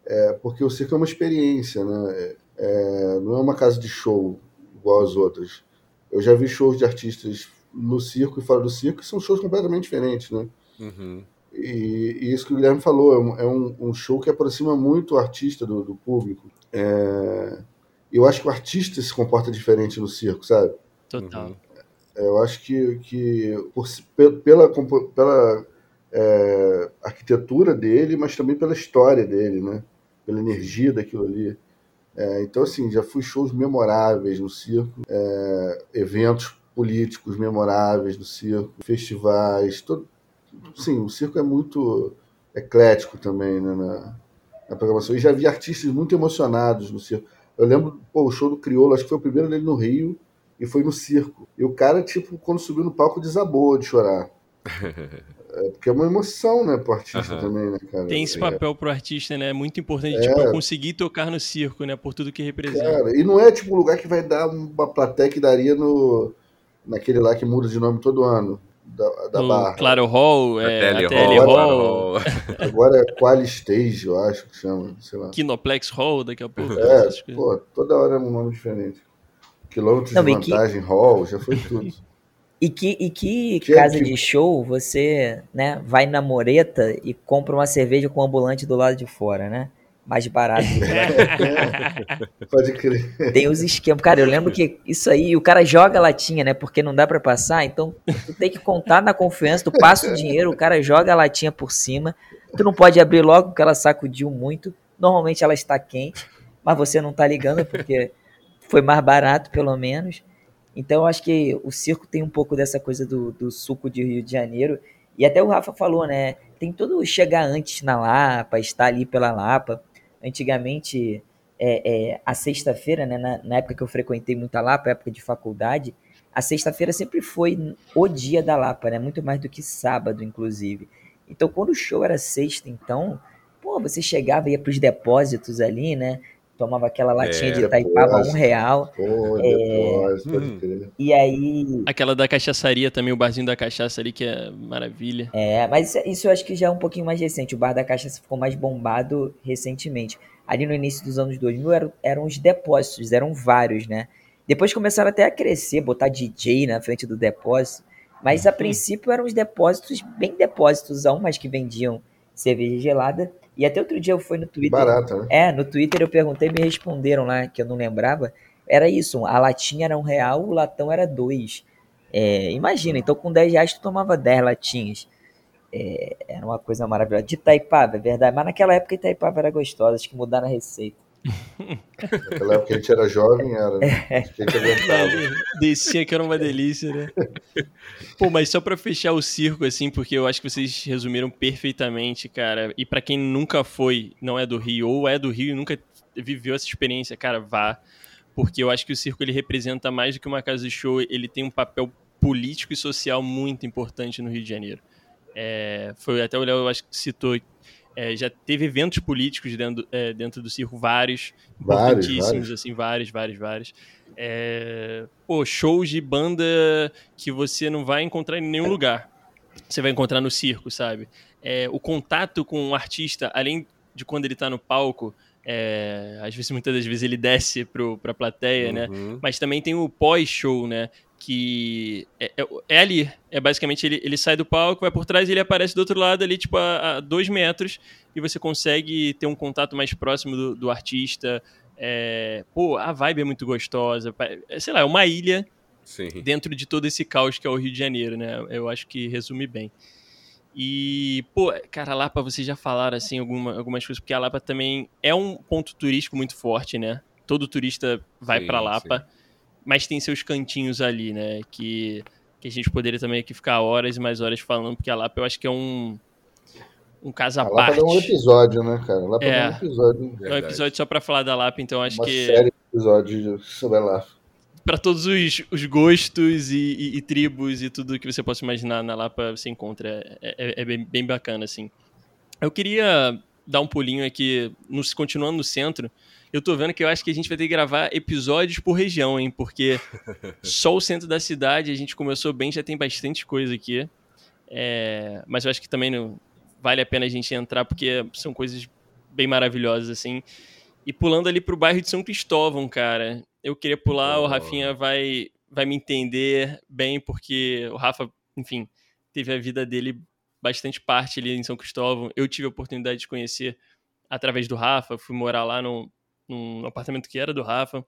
é porque o circo é uma experiência, né? É, não é uma casa de show igual as outras. Eu já vi shows de artistas no circo e fora do circo que são shows completamente diferentes, né? Uhum. E, e isso que o Guilherme falou, é um, é um- um show que aproxima muito o artista do, do público. É, eu acho que o artista se comporta diferente no circo, sabe? Total. É, Eu acho que, que por pela, pela é, arquitetura dele, mas também pela história dele, né? Pela energia daquilo ali. É, então, assim, já fui shows memoráveis no circo, é, eventos políticos memoráveis no circo, festivais. Todo... Sim, o circo é muito. eclético também né, na, na programação. E já vi artistas muito emocionados no circo. Eu lembro, pô, o show do Criolo, acho que foi o primeiro dele no Rio, e foi no circo. E o cara, tipo, quando subiu no palco, desabou de chorar. [laughs] É, porque é uma emoção, né, pro artista uhum. também, né, cara? Tem esse papel pro artista, né? É muito importante, é. tipo, conseguir tocar no circo, né? Por tudo que representa. Cara, e não é, tipo, um lugar que vai dar uma plateia que daria no... Naquele lá que muda de nome todo ano da, da Barra. Claro Hall, é, a TL, Hall. Hall. Agora é Quali Stage, eu acho que chama, sei lá. Kinoplex Hall, daqui a pouco. É, pô, toda hora é um nome diferente. Quilômetros Não, de vantagem, que... Hall, já foi tudo. E que, e que, que casa é que... de show você né, vai na moreta e compra uma cerveja com um ambulante do lado de fora, né? Mais barato. [laughs] Pode crer. Tem os esquemas. Cara, eu lembro que isso aí, o cara joga a latinha, né? Porque não dá para passar, então tu tem que contar na confiança, tu passa o dinheiro, o cara joga a latinha por cima. Tu não pode abrir logo porque ela sacudiu muito. Normalmente ela está quente, mas você não tá ligando porque foi mais barato, pelo menos. Então eu acho que o circo tem um pouco dessa coisa do, do suco de Rio de Janeiro. E até o Rafa falou, né? Tem todo chegar antes na Lapa, estar ali pela Lapa antigamente, é, é, a sexta-feira, né, na, na, época que eu frequentei muito a Lapa, época de faculdade, a sexta-feira sempre foi o dia da Lapa, né, muito mais do que sábado, inclusive. Então, quando o show era sexta, então, pô, você chegava, ia para os depósitos ali, né, tomava aquela latinha é, de Itaipava um real. Pô, é, hum. E aí. Aquela da cachaçaria também, o barzinho da cachaça ali, que é maravilha. É, mas isso eu acho que já é um pouquinho mais recente. O bar da cachaça ficou mais bombado recentemente. Ali no início dos anos 2000 eram, eram os depósitos, eram vários, né? Depois começaram até a crescer, botar DJ na frente do depósito. Mas a uhum. princípio eram os depósitos, bem depósitos, mas que vendiam cerveja gelada. E até outro dia eu fui no Twitter. Barato, né? É, no Twitter eu perguntei me responderam lá, que eu não lembrava. Era isso, a latinha era um real, o latão era dois. É, imagina, então com 10 reais tu tomava 10 latinhas. É, era uma coisa maravilhosa. De Itaipava, é verdade. Mas naquela época Itaipava era gostosa, acho que mudaram a receita. [laughs] Naquela época a gente era jovem, era. Né? A gente aguentava. [laughs] Descia que era uma delícia, né? [laughs] Pô, mas só pra fechar o circo, assim, porque eu acho que vocês resumiram perfeitamente, cara. E para quem nunca foi, não é do Rio, ou é do Rio e nunca viveu essa experiência, cara, vá. Porque eu acho que o circo ele representa mais do que uma casa de show, ele tem um papel político e social muito importante no Rio de Janeiro. É, foi até o Léo, acho que citou é, já teve eventos políticos dentro, é, dentro do circo, vários, vários importantíssimos, vários. assim, vários, vários, vários. É, pô, shows de banda que você não vai encontrar em nenhum lugar. Você vai encontrar no circo, sabe? É, o contato com o artista, além de quando ele está no palco, é, às vezes, muitas das vezes ele desce para a plateia, né? uhum. né? Mas também tem o pós-show, né? Que é, é, é, ali. É basicamente ele, ele sai do palco, vai por trás e ele aparece do outro lado ali, tipo, a, a dois metros, e você consegue ter um contato mais próximo do, do artista. É, pô, a vibe é muito gostosa. É, sei lá, é uma ilha Sim. dentro de todo esse caos que é o Rio de Janeiro, né? Eu acho que resume bem. E, pô, cara, a Lapa, vocês já falaram, assim, alguma, algumas coisas, porque a Lapa também é um ponto turístico muito forte, né? Todo turista vai sim, pra Lapa. Sim mas tem seus cantinhos ali, né? Que, que a gente poderia também aqui ficar horas e mais horas falando, porque a Lapa eu acho que é um, um caso à a parte. Lapa é um episódio, né, cara? A Lapa é, é um episódio. É um episódio só para falar da Lapa, então acho Uma que. Uma série de episódios sobre a Lapa. Para todos os, os gostos e, e, e, tribos e tudo que você possa imaginar na Lapa você encontra. É, é, é bem, bem bacana, assim. Eu queria dar um pulinho aqui, no, continuando no centro, eu tô vendo que eu acho que a gente vai ter que gravar episódios por região, hein? Porque [laughs] só o centro da cidade a gente começou bem, já tem bastante coisa aqui. É, mas eu acho que também não vale a pena a gente entrar, porque são coisas bem maravilhosas, assim. E pulando ali pro bairro de São Cristóvão, cara. Eu queria pular, oh. o Rafinha vai, vai me entender bem, porque o Rafa, enfim, teve a vida dele bastante parte ali em São Cristóvão. Eu tive a oportunidade de conhecer através do Rafa, fui morar lá no, num apartamento que era do Rafa.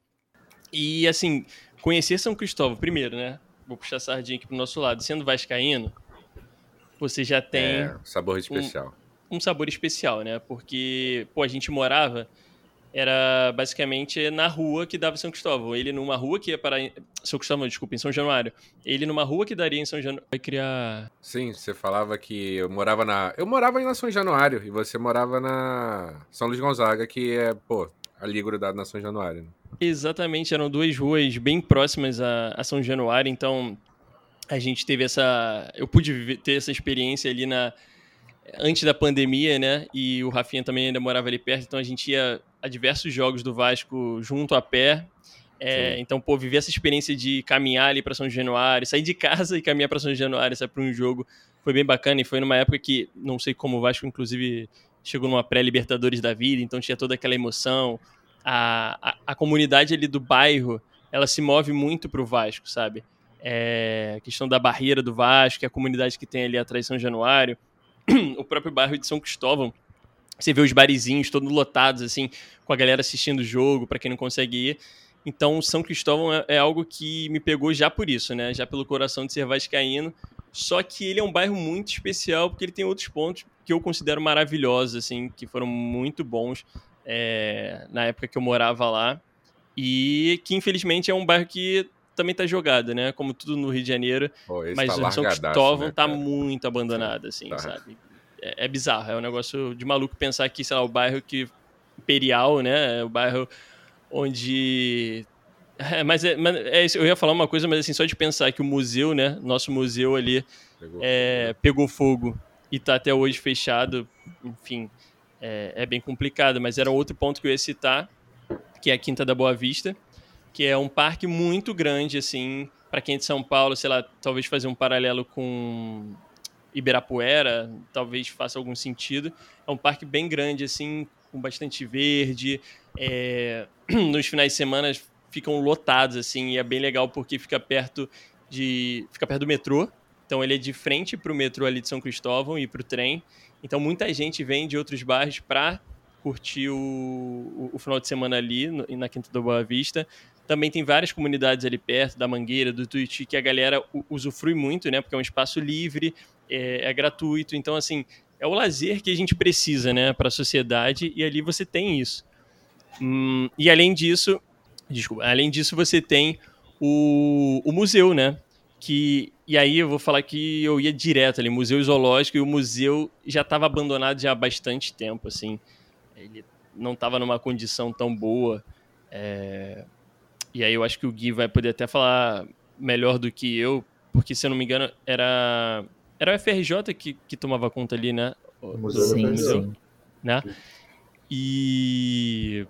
E, assim, conhecer São Cristóvão, primeiro, né? Vou puxar a sardinha aqui pro nosso lado. Sendo vascaíno, você já tem... É, sabor especial. Um, um sabor especial, né? Porque, pô, a gente morava era basicamente na rua que dava São Cristóvão. Ele numa rua que ia para São Cristóvão, desculpa, em São Januário. Ele numa rua que daria em São Januário. Vai criar. Sim, você falava que eu morava na. Eu morava em São Januário e você morava na São Luís Gonzaga, que é, pô, ali grudado na São Januário. Né? Exatamente, eram duas ruas bem próximas a, a São Januário, então a gente teve essa. Eu pude ter essa experiência ali na antes da pandemia, né? E o Rafinha também ainda morava ali perto, então a gente ia a diversos jogos do Vasco junto a pé. É, então, pô, viver essa experiência de caminhar ali para São Januário, sair de casa e caminhar para São Januário, sair para um jogo, foi bem bacana. E foi numa época que, não sei como o Vasco, inclusive, chegou numa pré-Libertadores da vida, então tinha toda aquela emoção. A, a, a, comunidade ali do bairro, ela se move muito pro Vasco, sabe? É, a questão da barreira do Vasco, a comunidade que tem ali atrás de São Januário, [clears throat] o próprio bairro de São Cristóvão, você vê os barizinhos todos lotados, assim, com a galera assistindo o jogo, para quem não consegue ir. Então, São Cristóvão é, é, algo que me pegou já por isso, né? Já pelo coração de ser vascaíno. Só que ele é um bairro muito especial, porque ele tem outros pontos que eu considero maravilhosos, assim, que foram muito bons é, na época que eu morava lá. E que, infelizmente, é um bairro que também tá jogado, né? Como tudo no Rio de Janeiro. Pô, mas tá o São Cristóvão né, tá muito abandonado, assim, tá. sabe? É, é, bizarro, é um negócio de maluco pensar que, sei lá, o bairro que. Imperial, né? É o bairro onde. É, mas, é, mas é isso, eu ia falar uma coisa, mas assim, só de pensar que o museu, né? Nosso museu ali pegou, é, fogo. pegou fogo e tá até hoje fechado, enfim, é, é bem complicado. Mas era outro ponto que eu ia citar, que é a Quinta da Boa Vista, que é um parque muito grande, assim, para quem é de São Paulo, sei lá, talvez fazer um paralelo com Ibirapuera, talvez faça algum sentido. É um parque bem grande, assim, com bastante verde. É... [clears throat] Nos finais de semana ficam lotados, assim, e é bem legal porque fica perto de. fica perto do metrô. Então ele é de frente para o metrô ali de São Cristóvão e para o trem. Então muita gente vem de outros bairros para curtir o, o, o, final de semana ali no, na Quinta da Boa Vista. Também tem várias comunidades ali perto, da Mangueira, do Tuiuti, que a galera usufrui muito, né? Porque é um espaço livre, é, é gratuito. Então, assim, é o lazer que a gente precisa, né, para a sociedade, e ali você tem isso. Hum, e além disso, desculpa, além disso, você tem o, o museu, né? Que, e aí eu vou falar que eu ia direto ali, museu zoológico, e o museu já estava abandonado já há bastante tempo, assim. Ele não estava numa condição tão boa. É, e aí eu acho que o Gui vai poder até falar melhor do que eu, porque se eu não me engano era era o FRJ que, que tomava conta ali, né? O museu sim, museu, sim. Né? E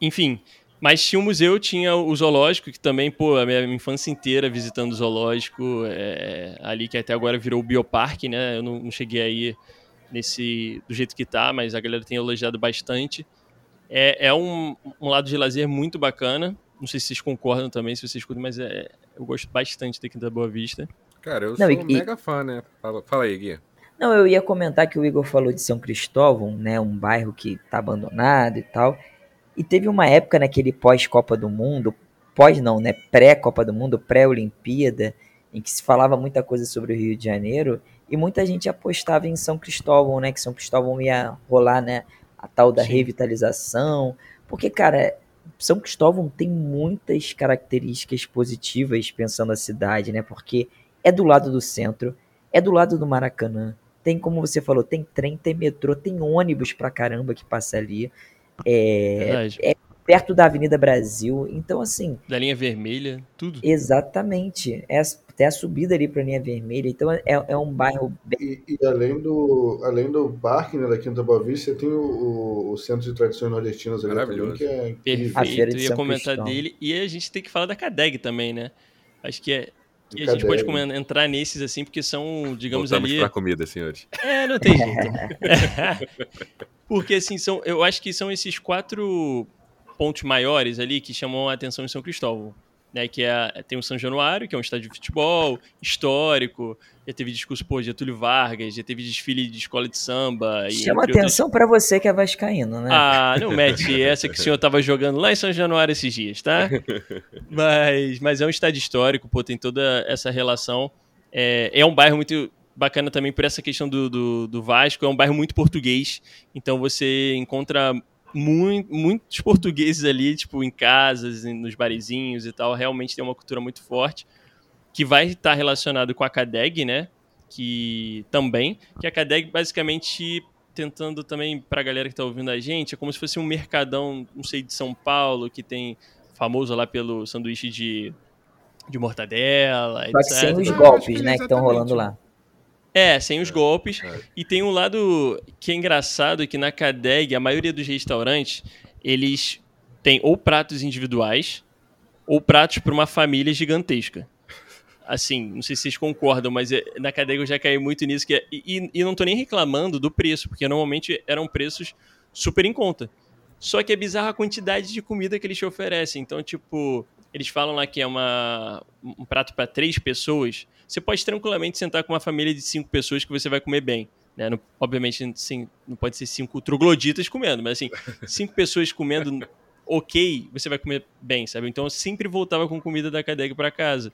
enfim, mas tinha o museu, tinha o zoológico, que também, pô, a minha infância inteira visitando o zoológico, é, ali que até agora virou o Bioparque, né? Eu não, não cheguei aí nesse do jeito que tá, mas a galera tem elogiado bastante. É, é um, um, lado de lazer muito bacana. Não sei se vocês concordam também, se vocês escutam, mas é, eu gosto bastante da Quinta Boa Vista. Cara, eu Não, sou e, mega fã, né? Fala, fala aí, Gui. Não, eu ia comentar que o Igor falou de São Cristóvão, né? Um bairro que tá abandonado e tal. E teve uma época naquele pós-Copa do Mundo, pós não, né? Pré-Copa do Mundo, pré-Olimpíada, em que se falava muita coisa sobre o Rio de Janeiro e muita gente apostava em São Cristóvão, né? Que São Cristóvão ia rolar, né? A tal da Sim. revitalização. Porque, cara, São Cristóvão tem muitas características positivas pensando a cidade, né? Porque é do lado do centro, é do lado do Maracanã. Tem, como você falou, tem trem, tem metrô, tem ônibus pra caramba que passa ali. É, é perto da Avenida Brasil. Então, assim. Da linha vermelha, tudo. Exatamente. É, tem a subida ali pra linha vermelha. Então, é, é um bairro bem. E, e, além, do, além do parque né, da Quinta Boa Vista, você tem o, o, Centro de Tradições Nordestinas ali também, que é. Perfeito. Eu ia comentar Cristão. dele. E a gente tem que falar da CADEG também, né? Acho que é e a gente pode entrar nesses assim, porque são, digamos Voltamos ali. pra comida, senhores. É, não tem [laughs] jeito. porque assim, são, eu acho que são esses quatro pontos maiores ali que chamam a atenção em São Cristóvão né, que é, tem o São Januário, que é um estádio de futebol histórico, já teve discurso por Getúlio Vargas, já teve desfile de escola de samba. Chama atenção para você que é vascaíno, né? Ah, não [laughs] mete essa que o senhor estava jogando lá em São Januário esses dias, tá? mas, mas é um estádio histórico, pô, tem toda essa relação. É, é um bairro muito bacana também por essa questão do, do, do Vasco, é um bairro muito português, então você encontra muito, muitos portugueses ali, tipo, em casas, nos barizinhos e tal, realmente tem uma cultura muito forte, que vai estar relacionado com a CADEG, né? Que também, que a CADEG basicamente tentando também para a galera que está ouvindo a gente, é como se fosse um mercadão, não sei, de São Paulo, que tem famoso lá pelo sanduíche de, de mortadela, Só que sem os golpes, né, que estão rolando lá. É, sem os golpes. É. E tem um lado que é engraçado, que na Cadeg, a maioria dos restaurantes, eles têm ou pratos individuais, ou pratos para uma família gigantesca. Assim, não sei se vocês concordam, mas é, na Cadeg eu já caí muito nisso. Que é, e, e não tô nem reclamando do preço, porque normalmente eram preços super em conta. Só que é bizarra a quantidade de comida que eles te oferecem. Então, tipo, eles falam lá que é uma, um prato para três pessoas. Você pode tranquilamente sentar com uma família de cinco pessoas que você vai comer bem. Né? Não, obviamente, sim, não pode ser cinco trogloditas comendo, mas assim, [laughs] cinco pessoas comendo ok, você vai comer bem, sabe? Então eu sempre voltava com comida da Cadeg para casa.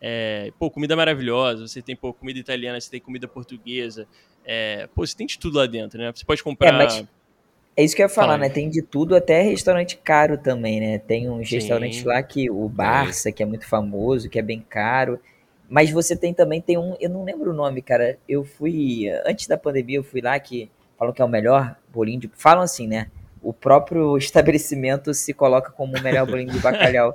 É, pô, comida maravilhosa, você tem pô, comida italiana, você tem comida portuguesa, é, pô, você tem de tudo lá dentro, né? Você pode comprar. É, mas é isso que eu ia falar, Fala. né? Tem de tudo, até restaurante caro também, né? Tem uns Sim. restaurantes lá que o Barça, que é muito famoso, que é bem caro. Mas você tem também, tem um, eu não lembro o nome, cara. Eu fui, antes da pandemia, eu fui lá que falam que é o melhor bolinho de. Falam assim, né? O próprio [laughs] estabelecimento se coloca como o melhor bolinho de bacalhau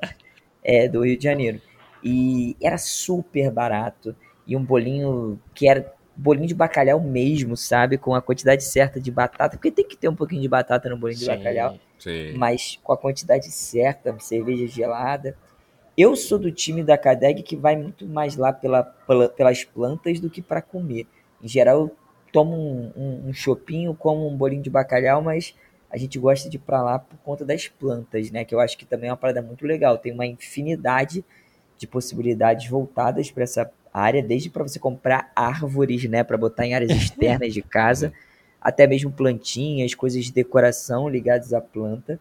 é, do Rio de Janeiro. E era super barato. E um bolinho que era bolinho de bacalhau mesmo, sabe? Com a quantidade certa de batata, porque tem que ter um pouquinho de batata no bolinho sim, de bacalhau. Sim. Mas com a quantidade certa, cerveja gelada. Eu sou do time da Cadeg que vai muito mais lá pela, pela pelas plantas do que para comer. Em geral, eu tomo um, um, um chopinho, como um bolinho de bacalhau, mas a gente gosta de ir para lá por conta das plantas, né? Que eu acho que também é uma parada muito legal. Tem uma infinidade de possibilidades voltadas para essa área, desde para você comprar árvores, né, para botar em áreas [laughs] externas de casa, até mesmo plantinhas, coisas de decoração ligadas à planta.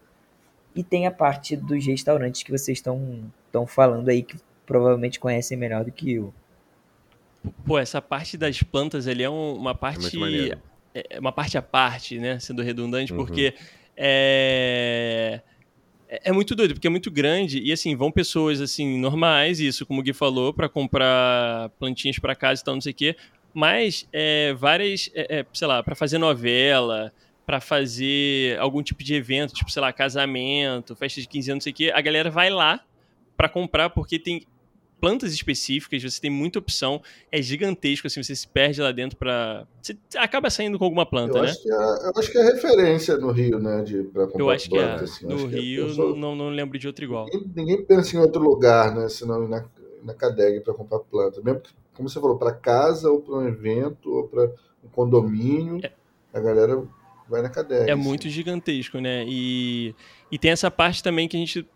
E tem a parte dos restaurantes que vocês estão estão falando aí que provavelmente conhecem melhor do que eu. Pô, essa parte das plantas ali é uma parte é, é uma parte à parte, né, sendo redundante, uhum. porque é é, é muito doido, porque é muito grande e assim, vão pessoas assim normais, isso como o Gui falou, para comprar plantinhas para casa e tal, não sei o quê, mas é, várias, é, é, sei lá, para fazer novela, para fazer algum tipo de evento, tipo, sei lá, casamento, festa de 15 anos, não sei o quê, a galera vai lá para comprar porque tem plantas específicas, você tem muita opção, é gigantesco, assim, você se perde lá dentro para Você acaba saindo com alguma planta, eu né? Acho é, eu acho que é referência no Rio, né, de, pra comprar Eu acho planta, que é. Assim. No acho Rio, é, sou... não, não lembro de outro igual. Ninguém, ninguém pensa em outro lugar, né, senão na, na Cadeg para comprar planta. Mesmo que, como você falou, para casa, ou para um evento, ou para um condomínio, é. a galera vai na Cadeg. É assim. muito gigantesco, né? E, e tem essa parte também que a gente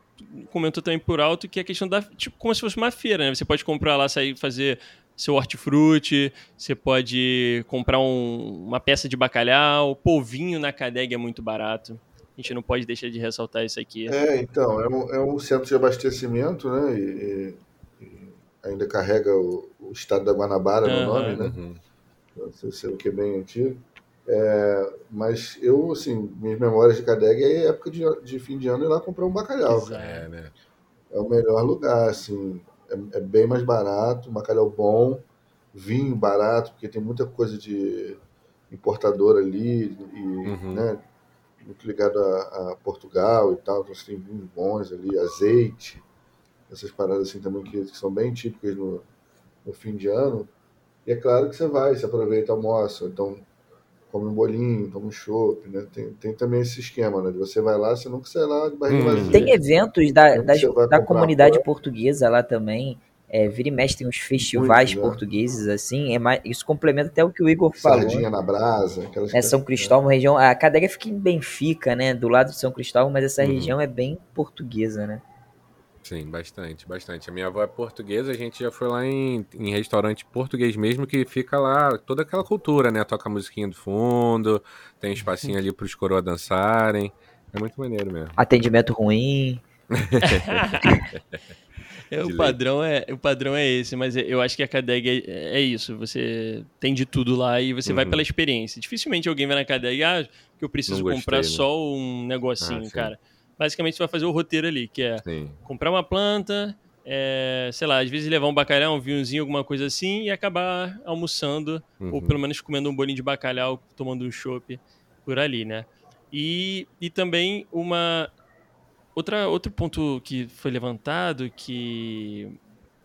comentou também por alto, que é a questão da. Tipo, como se fosse uma feira, né? Você pode comprar lá, sair fazer seu hortifruti, você pode comprar um, uma peça de bacalhau, polvinho na Cadeg é muito barato. A gente não pode deixar de ressaltar isso aqui. É, então, é um, é um centro de abastecimento, né? E, e ainda carrega o, o, estado da Guanabara no nome, né? Uhum. Não sei se é o que é bem antigo. É, mas eu, assim, minhas memórias de Cadeg é época de, de fim de ano ir lá comprar um bacalhau. É, né? é o melhor lugar, assim. É, é, bem mais barato, bacalhau bom, vinho barato, porque tem muita coisa de importador ali, e, uhum. né, muito ligado a, a, Portugal e tal, então você tem vinhos bons ali, azeite, essas paradas assim também que, que são bem típicas no, no fim de ano. E é claro que você vai, você aproveita, almoça, então come um bolinho, toma um chopp, né? Tem, tem também esse esquema, né? De você vai lá, você nunca sai lá de barriga hum. vazia. Tem eventos da, da, da comunidade portuguesa lá também. É, vira e mexe, tem uns festivais Muito, né? portugueses, assim. É mais, isso complementa até o que o Igor falou. Sardinha na brasa. É São Cristóvão, né? região. A cadeia fica em Benfica, né? Do lado de São Cristóvão, mas essa uhum. região é bem portuguesa, né? Sim, bastante, bastante. A minha avó é portuguesa, a gente já foi lá em, em restaurante português mesmo, que fica lá toda aquela cultura, né? Toca a musiquinha do fundo, tem um espacinho ali para os coroas dançarem. É muito maneiro mesmo. Atendimento ruim. É, o, padrão é, o padrão é esse, mas eu acho que a Cadeg é, é isso. Você tem de tudo lá e você uhum. vai pela experiência. Dificilmente alguém vai na Cadeg, ah, que eu preciso gostei, comprar né? só um negocinho, ah, cara. Basicamente, você vai fazer o roteiro ali, que é sim. comprar uma planta, é, sei lá, às vezes levar um bacalhau, um vinhozinho, alguma coisa assim, e acabar almoçando, uhum. ou pelo menos comendo um bolinho de bacalhau, tomando um chopp por ali, né? E, e também uma outra outro ponto que foi levantado que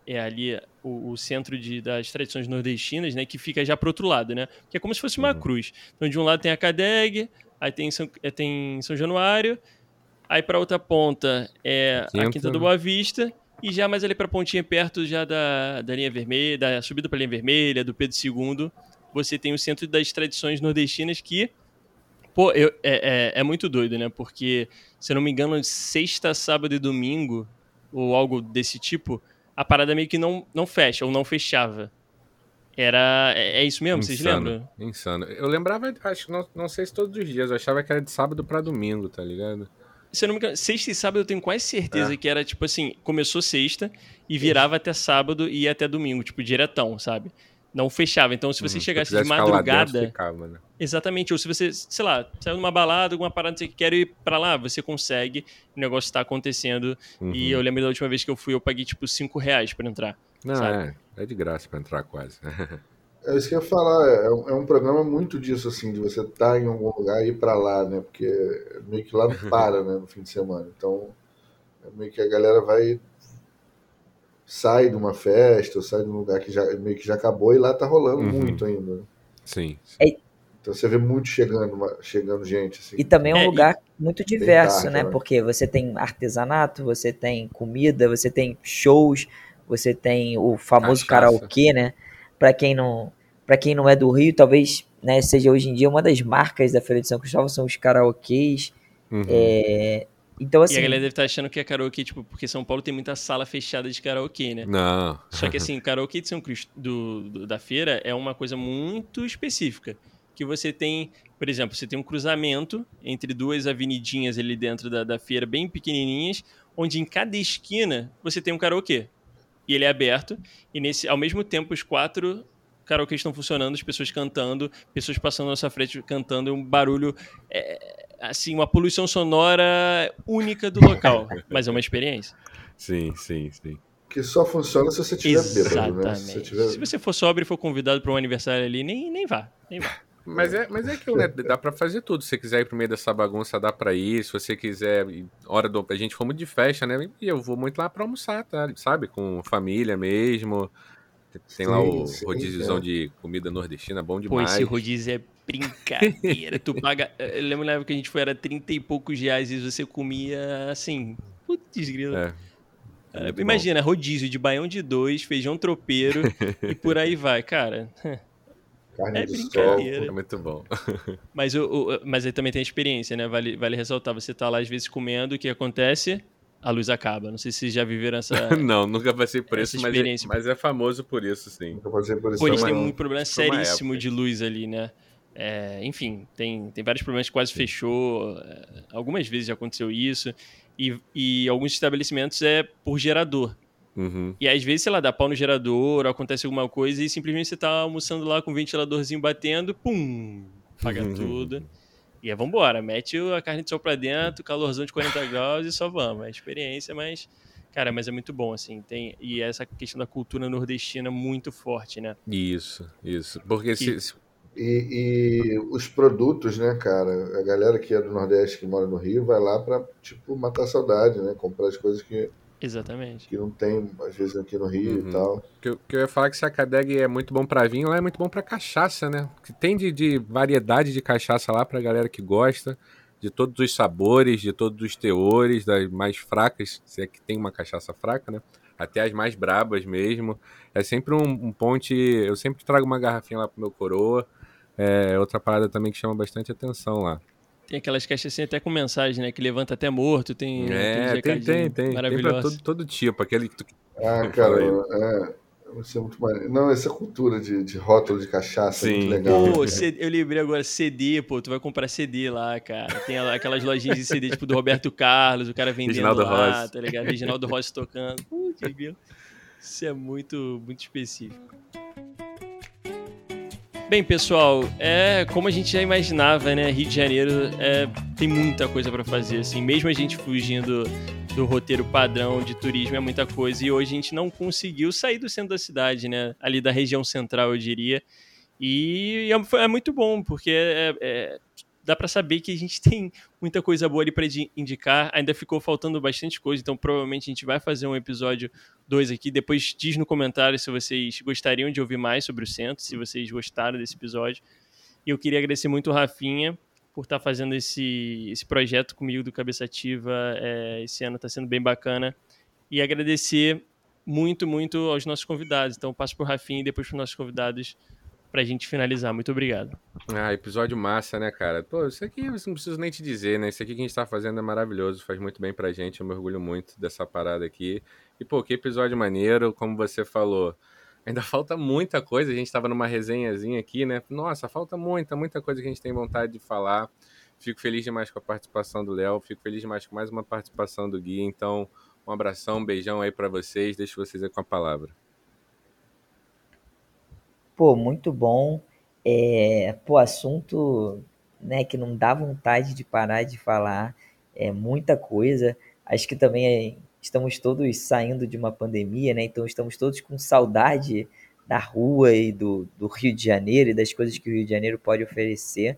é ali o, o centro de, das tradições nordestinas, né, que fica já para outro lado, né? Que é como se fosse uma uhum. cruz. Então de um lado tem a Cadeg, aí tem São, é, tem São Januário, aí para outra ponta é Quinta. a Quinta do Boa Vista e já mais ali para a pontinha perto já da, da linha vermelha, da subida para a linha vermelha, do Pedro II, você tem o centro das tradições nordestinas que Pô, eu, é, é, é, muito doido, né? Porque, se eu não me engano, sexta, sábado e domingo, ou algo desse tipo, a parada meio que não, não fecha, ou não fechava. Era. É, é isso mesmo? Insano, vocês lembram? Insano. Eu lembrava, acho, não, não sei se todos os dias, eu achava que era de sábado para domingo, tá ligado? Se eu não me engano, sexta e sábado eu tenho quase certeza é. que era tipo assim: começou sexta e virava até sábado e ia até domingo, tipo, diretão, sabe? não fechava. Então, se você hum, chegasse se de madrugada. Dentro, ficava, né? Exatamente. Ou se você, sei lá, saiu numa balada, alguma parada, você quer ir pra lá, você consegue, o negócio tá acontecendo. Uhum. E eu lembro da última vez que eu fui, eu paguei tipo 5 reais pra entrar. Não, sabe? é. É de graça pra entrar quase. [laughs] É isso que eu ia falar, é, é um programa muito disso, assim, de você estar tá em algum lugar e ir pra lá, né? Porque meio que lá não para, né, no fim de semana. Então, é meio que a galera vai sai de uma festa, ou sai de um lugar que já, meio que já acabou e lá tá rolando uhum. muito ainda. Né? Sim. sim. É, então você vê muito chegando, chegando gente. Assim. E também é um é, lugar e... muito diverso, tarde, né? né? Porque você tem artesanato, você tem comida, você tem shows, você tem o famoso Cachaça. karaokê, né? Para quem não, para quem não é do Rio, talvez né, seja hoje em dia uma das marcas da Feira de São Cristóvão são os karaokês. Uhum. É, então, assim. E a assim galera deve estar tá achando que é karaokê, tipo, porque São Paulo tem muita sala fechada de karaokê, né? Não. Só que, [laughs] assim, o karaokê de São Cristo, do, do, da feira é uma coisa muito específica. Que você tem, por exemplo, você tem um cruzamento entre duas avenidinhas ali dentro da, da feira, bem pequenininhas, onde em cada esquina você tem um karaokê. E ele é aberto, e nesse, ao mesmo tempo os quatro karaokê estão funcionando, as pessoas cantando, pessoas passando na sua frente cantando, um barulho. É, assim, uma poluição sonora única do local, [laughs] mas é uma experiência. Sim, sim, sim. Que só funciona se você tiver bêbado, né? Se você, tiver... se você for sóbrio e for convidado para um aniversário ali, nem, nem vá, nem vá. Mas é, mas é aquilo, né? Dá pra fazer tudo. Se você quiser ir pro meio dessa bagunça, dá pra ir. Se você quiser, hora do. A gente foi muito de festa, né? E eu vou muito lá pra almoçar, tá? Sabe? Com família mesmo. Tem lá o rodíziozão é. de comida nordestina, bom demais. Pô, esse rodízio é brincadeira. tu paga. [laughs] Eu lembro na época que a gente foi, era 30 e poucos reais e você comia assim. Putz, grilo. É. É, imagina, bom. rodízio de baião de dois, feijão tropeiro e por aí vai, cara. [laughs] Carne é brincadeira. Sol. É muito bom. Mas, o, o, mas aí também tem a experiência, né? Vale, vale ressaltar. Você tá lá às vezes comendo, o que acontece? A luz acaba. Não sei se vocês já viveram essa. [laughs] não, nunca passei por isso, mas é, mas é, famoso por isso, sim. Nunca passei por isso. Pô, eles têm um problema seríssimo de luz ali, né? É, enfim, tem, tem vários problemas que quase fechou. É, algumas vezes já aconteceu isso. E, e alguns estabelecimentos é por gerador. Uhum. E às vezes, sei lá, dá pau no gerador, acontece alguma coisa e simplesmente você tá almoçando lá com o ventiladorzinho batendo, pum, apaga uhum. tudo. E é vambora, mete a carne de sol pra dentro, calorzão de 40 graus e só vamos. É experiência, mas. Cara, mas é muito bom, assim. Tem, e essa questão da cultura nordestina muito forte, né? Isso, isso. Porque que... se. E, e, os produtos, né, cara? A galera que é do Nordeste, que mora no Rio, vai lá pra, tipo, matar saudade, né? Comprar as coisas que Exatamente. Que não tem, às vezes, aqui no Rio uhum. e tal. Que, que eu ia falar que se a Cadeg é muito bom para vinho, lá é muito bom para cachaça, né? Que tem de, de, variedade de cachaça lá pra galera que gosta, de todos os sabores, de todos os teores, das mais fracas, se é que tem uma cachaça fraca, né? Até as mais brabas mesmo. É sempre um, um ponte. Eu sempre trago uma garrafinha lá pro meu coroa. É outra parada também que chama bastante atenção lá. Tem aquelas caixas assim até com mensagem, né? Que levanta até morto, tem. É, tem, tem, tem. Tem pra todo, todo tipo. Aquele que tu... Ah, cara, é, Vai ser muito maneiro. Não, essa cultura de, de rótulo de cachaça Sim. é muito legal. Pô, eu lembrei agora, CD, pô, tu vai comprar CD lá, cara. Tem aquelas lojinhas de CD, tipo do Roberto Carlos, o cara vendendo Reginaldo lá, Rossi. tá ligado? Reginaldo Rossi tocando. Putz, Isso é muito, muito específico. Bem, pessoal, é como a gente já imaginava, né? Rio de Janeiro é, tem muita coisa para fazer, assim. Mesmo a gente fugindo do roteiro padrão de turismo é muita coisa e hoje a gente não conseguiu sair do centro da cidade, né? Ali da região central, eu diria. E é, é muito bom, porque é, é, dá para saber que a gente [laughs] tem muita coisa boa ali para indicar. Ainda ficou faltando bastante coisa, então provavelmente a gente vai fazer um episódio 2 aqui. Depois diz no comentário se vocês gostariam de ouvir mais sobre o centro, se vocês gostaram desse episódio. E eu queria agradecer muito o Rafinha por estar tá fazendo esse, esse projeto comigo do Cabeça Ativa. É, esse ano está sendo bem bacana. E agradecer muito, muito aos nossos convidados. Então, passo para o Rafinha e depois para os nossos convidados pra gente finalizar. Muito obrigado. Ah, episódio massa, né, cara? Pô, isso aqui eu não preciso nem te dizer, né? Isso aqui que a gente tá fazendo é maravilhoso, faz muito bem pra gente. Eu me orgulho muito dessa parada aqui. E, pô, que episódio maneiro, como você falou. Ainda [laughs] falta muita coisa, a gente tava numa resenhazinha aqui, né? Nossa, falta muita, muita coisa que a gente tem vontade de falar. Fico feliz demais com a participação do Léo, fico feliz demais com mais uma participação do Gui. Então, um abração, um beijão aí para vocês. Deixo vocês aí com a palavra. Pô, muito bom. É, pô, assunto né, que não dá vontade de parar de falar. É muita coisa. Acho que também é, estamos todos saindo de uma pandemia, né? Então estamos todos com saudade da rua e do, do Rio de Janeiro e das coisas que o Rio de Janeiro pode oferecer.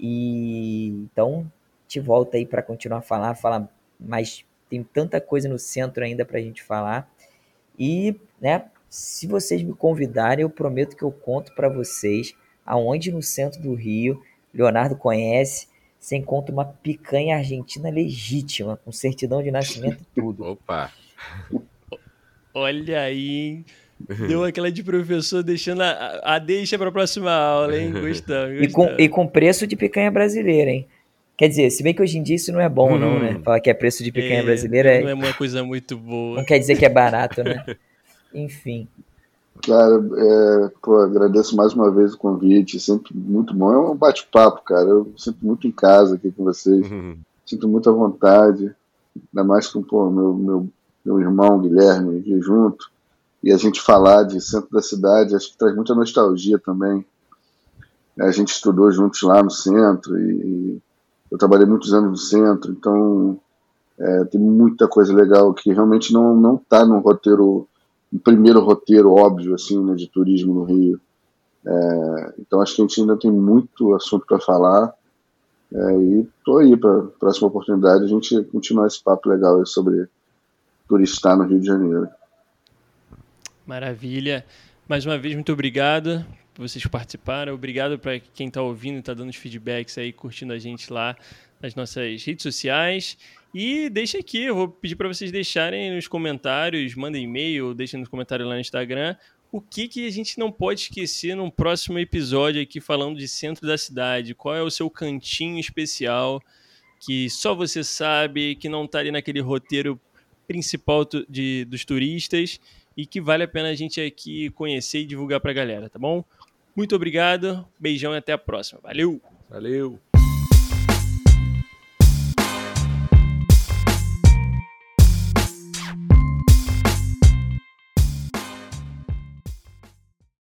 E então te volta aí para continuar a falar, falar mais. Tem tanta coisa no centro ainda para a gente falar. E, né, se vocês me convidarem, eu prometo que eu conto para vocês aonde no centro do Rio, Leonardo conhece, você encontra uma picanha argentina legítima, com certidão de nascimento e tudo. [laughs] Opa! Olha aí, Deu aquela de professor deixando a, a deixa para a próxima aula, hein? Gostamos, E com, e com preço de picanha brasileira, hein? Quer dizer, se bem que hoje em dia isso não é bom, hum. não, né? Falar que é preço de picanha é, brasileira não é uma coisa muito boa. Não quer dizer que é barato, né? [laughs] Enfim. Cara, é, pô, agradeço mais uma vez o convite, sempre muito bom. É um bate-papo, cara. Eu sinto muito em casa aqui com vocês. Uhum. Sinto muita vontade. Ainda mais com pô, meu, meu, meu irmão Guilherme aqui junto. E a gente falar de centro da cidade, acho que traz muita nostalgia também. A gente estudou juntos lá no centro e eu trabalhei muitos anos no centro, então é, tem muita coisa legal que realmente não não está no roteiro um primeiro roteiro óbvio assim né, de turismo no Rio. É, então acho que a gente ainda tem muito assunto para falar é, e tô aí para próxima oportunidade a gente continuar esse papo legal sobre turistar no Rio de Janeiro. Maravilha. Mais uma vez, muito obrigado por vocês participaram. Obrigado para quem está ouvindo, está dando os feedbacks aí, curtindo a gente lá nas nossas redes sociais. E deixa aqui, eu vou pedir para vocês deixarem nos comentários, mandem e-mail, deixem nos comentários lá no Instagram, o que, que a gente não pode esquecer num próximo episódio aqui falando de centro da cidade. Qual é o seu cantinho especial que só você sabe, que não está ali naquele roteiro principal de, dos turistas e que vale a pena a gente aqui conhecer e divulgar para a galera, tá bom? Muito obrigado, beijão e até a próxima. Valeu! Valeu!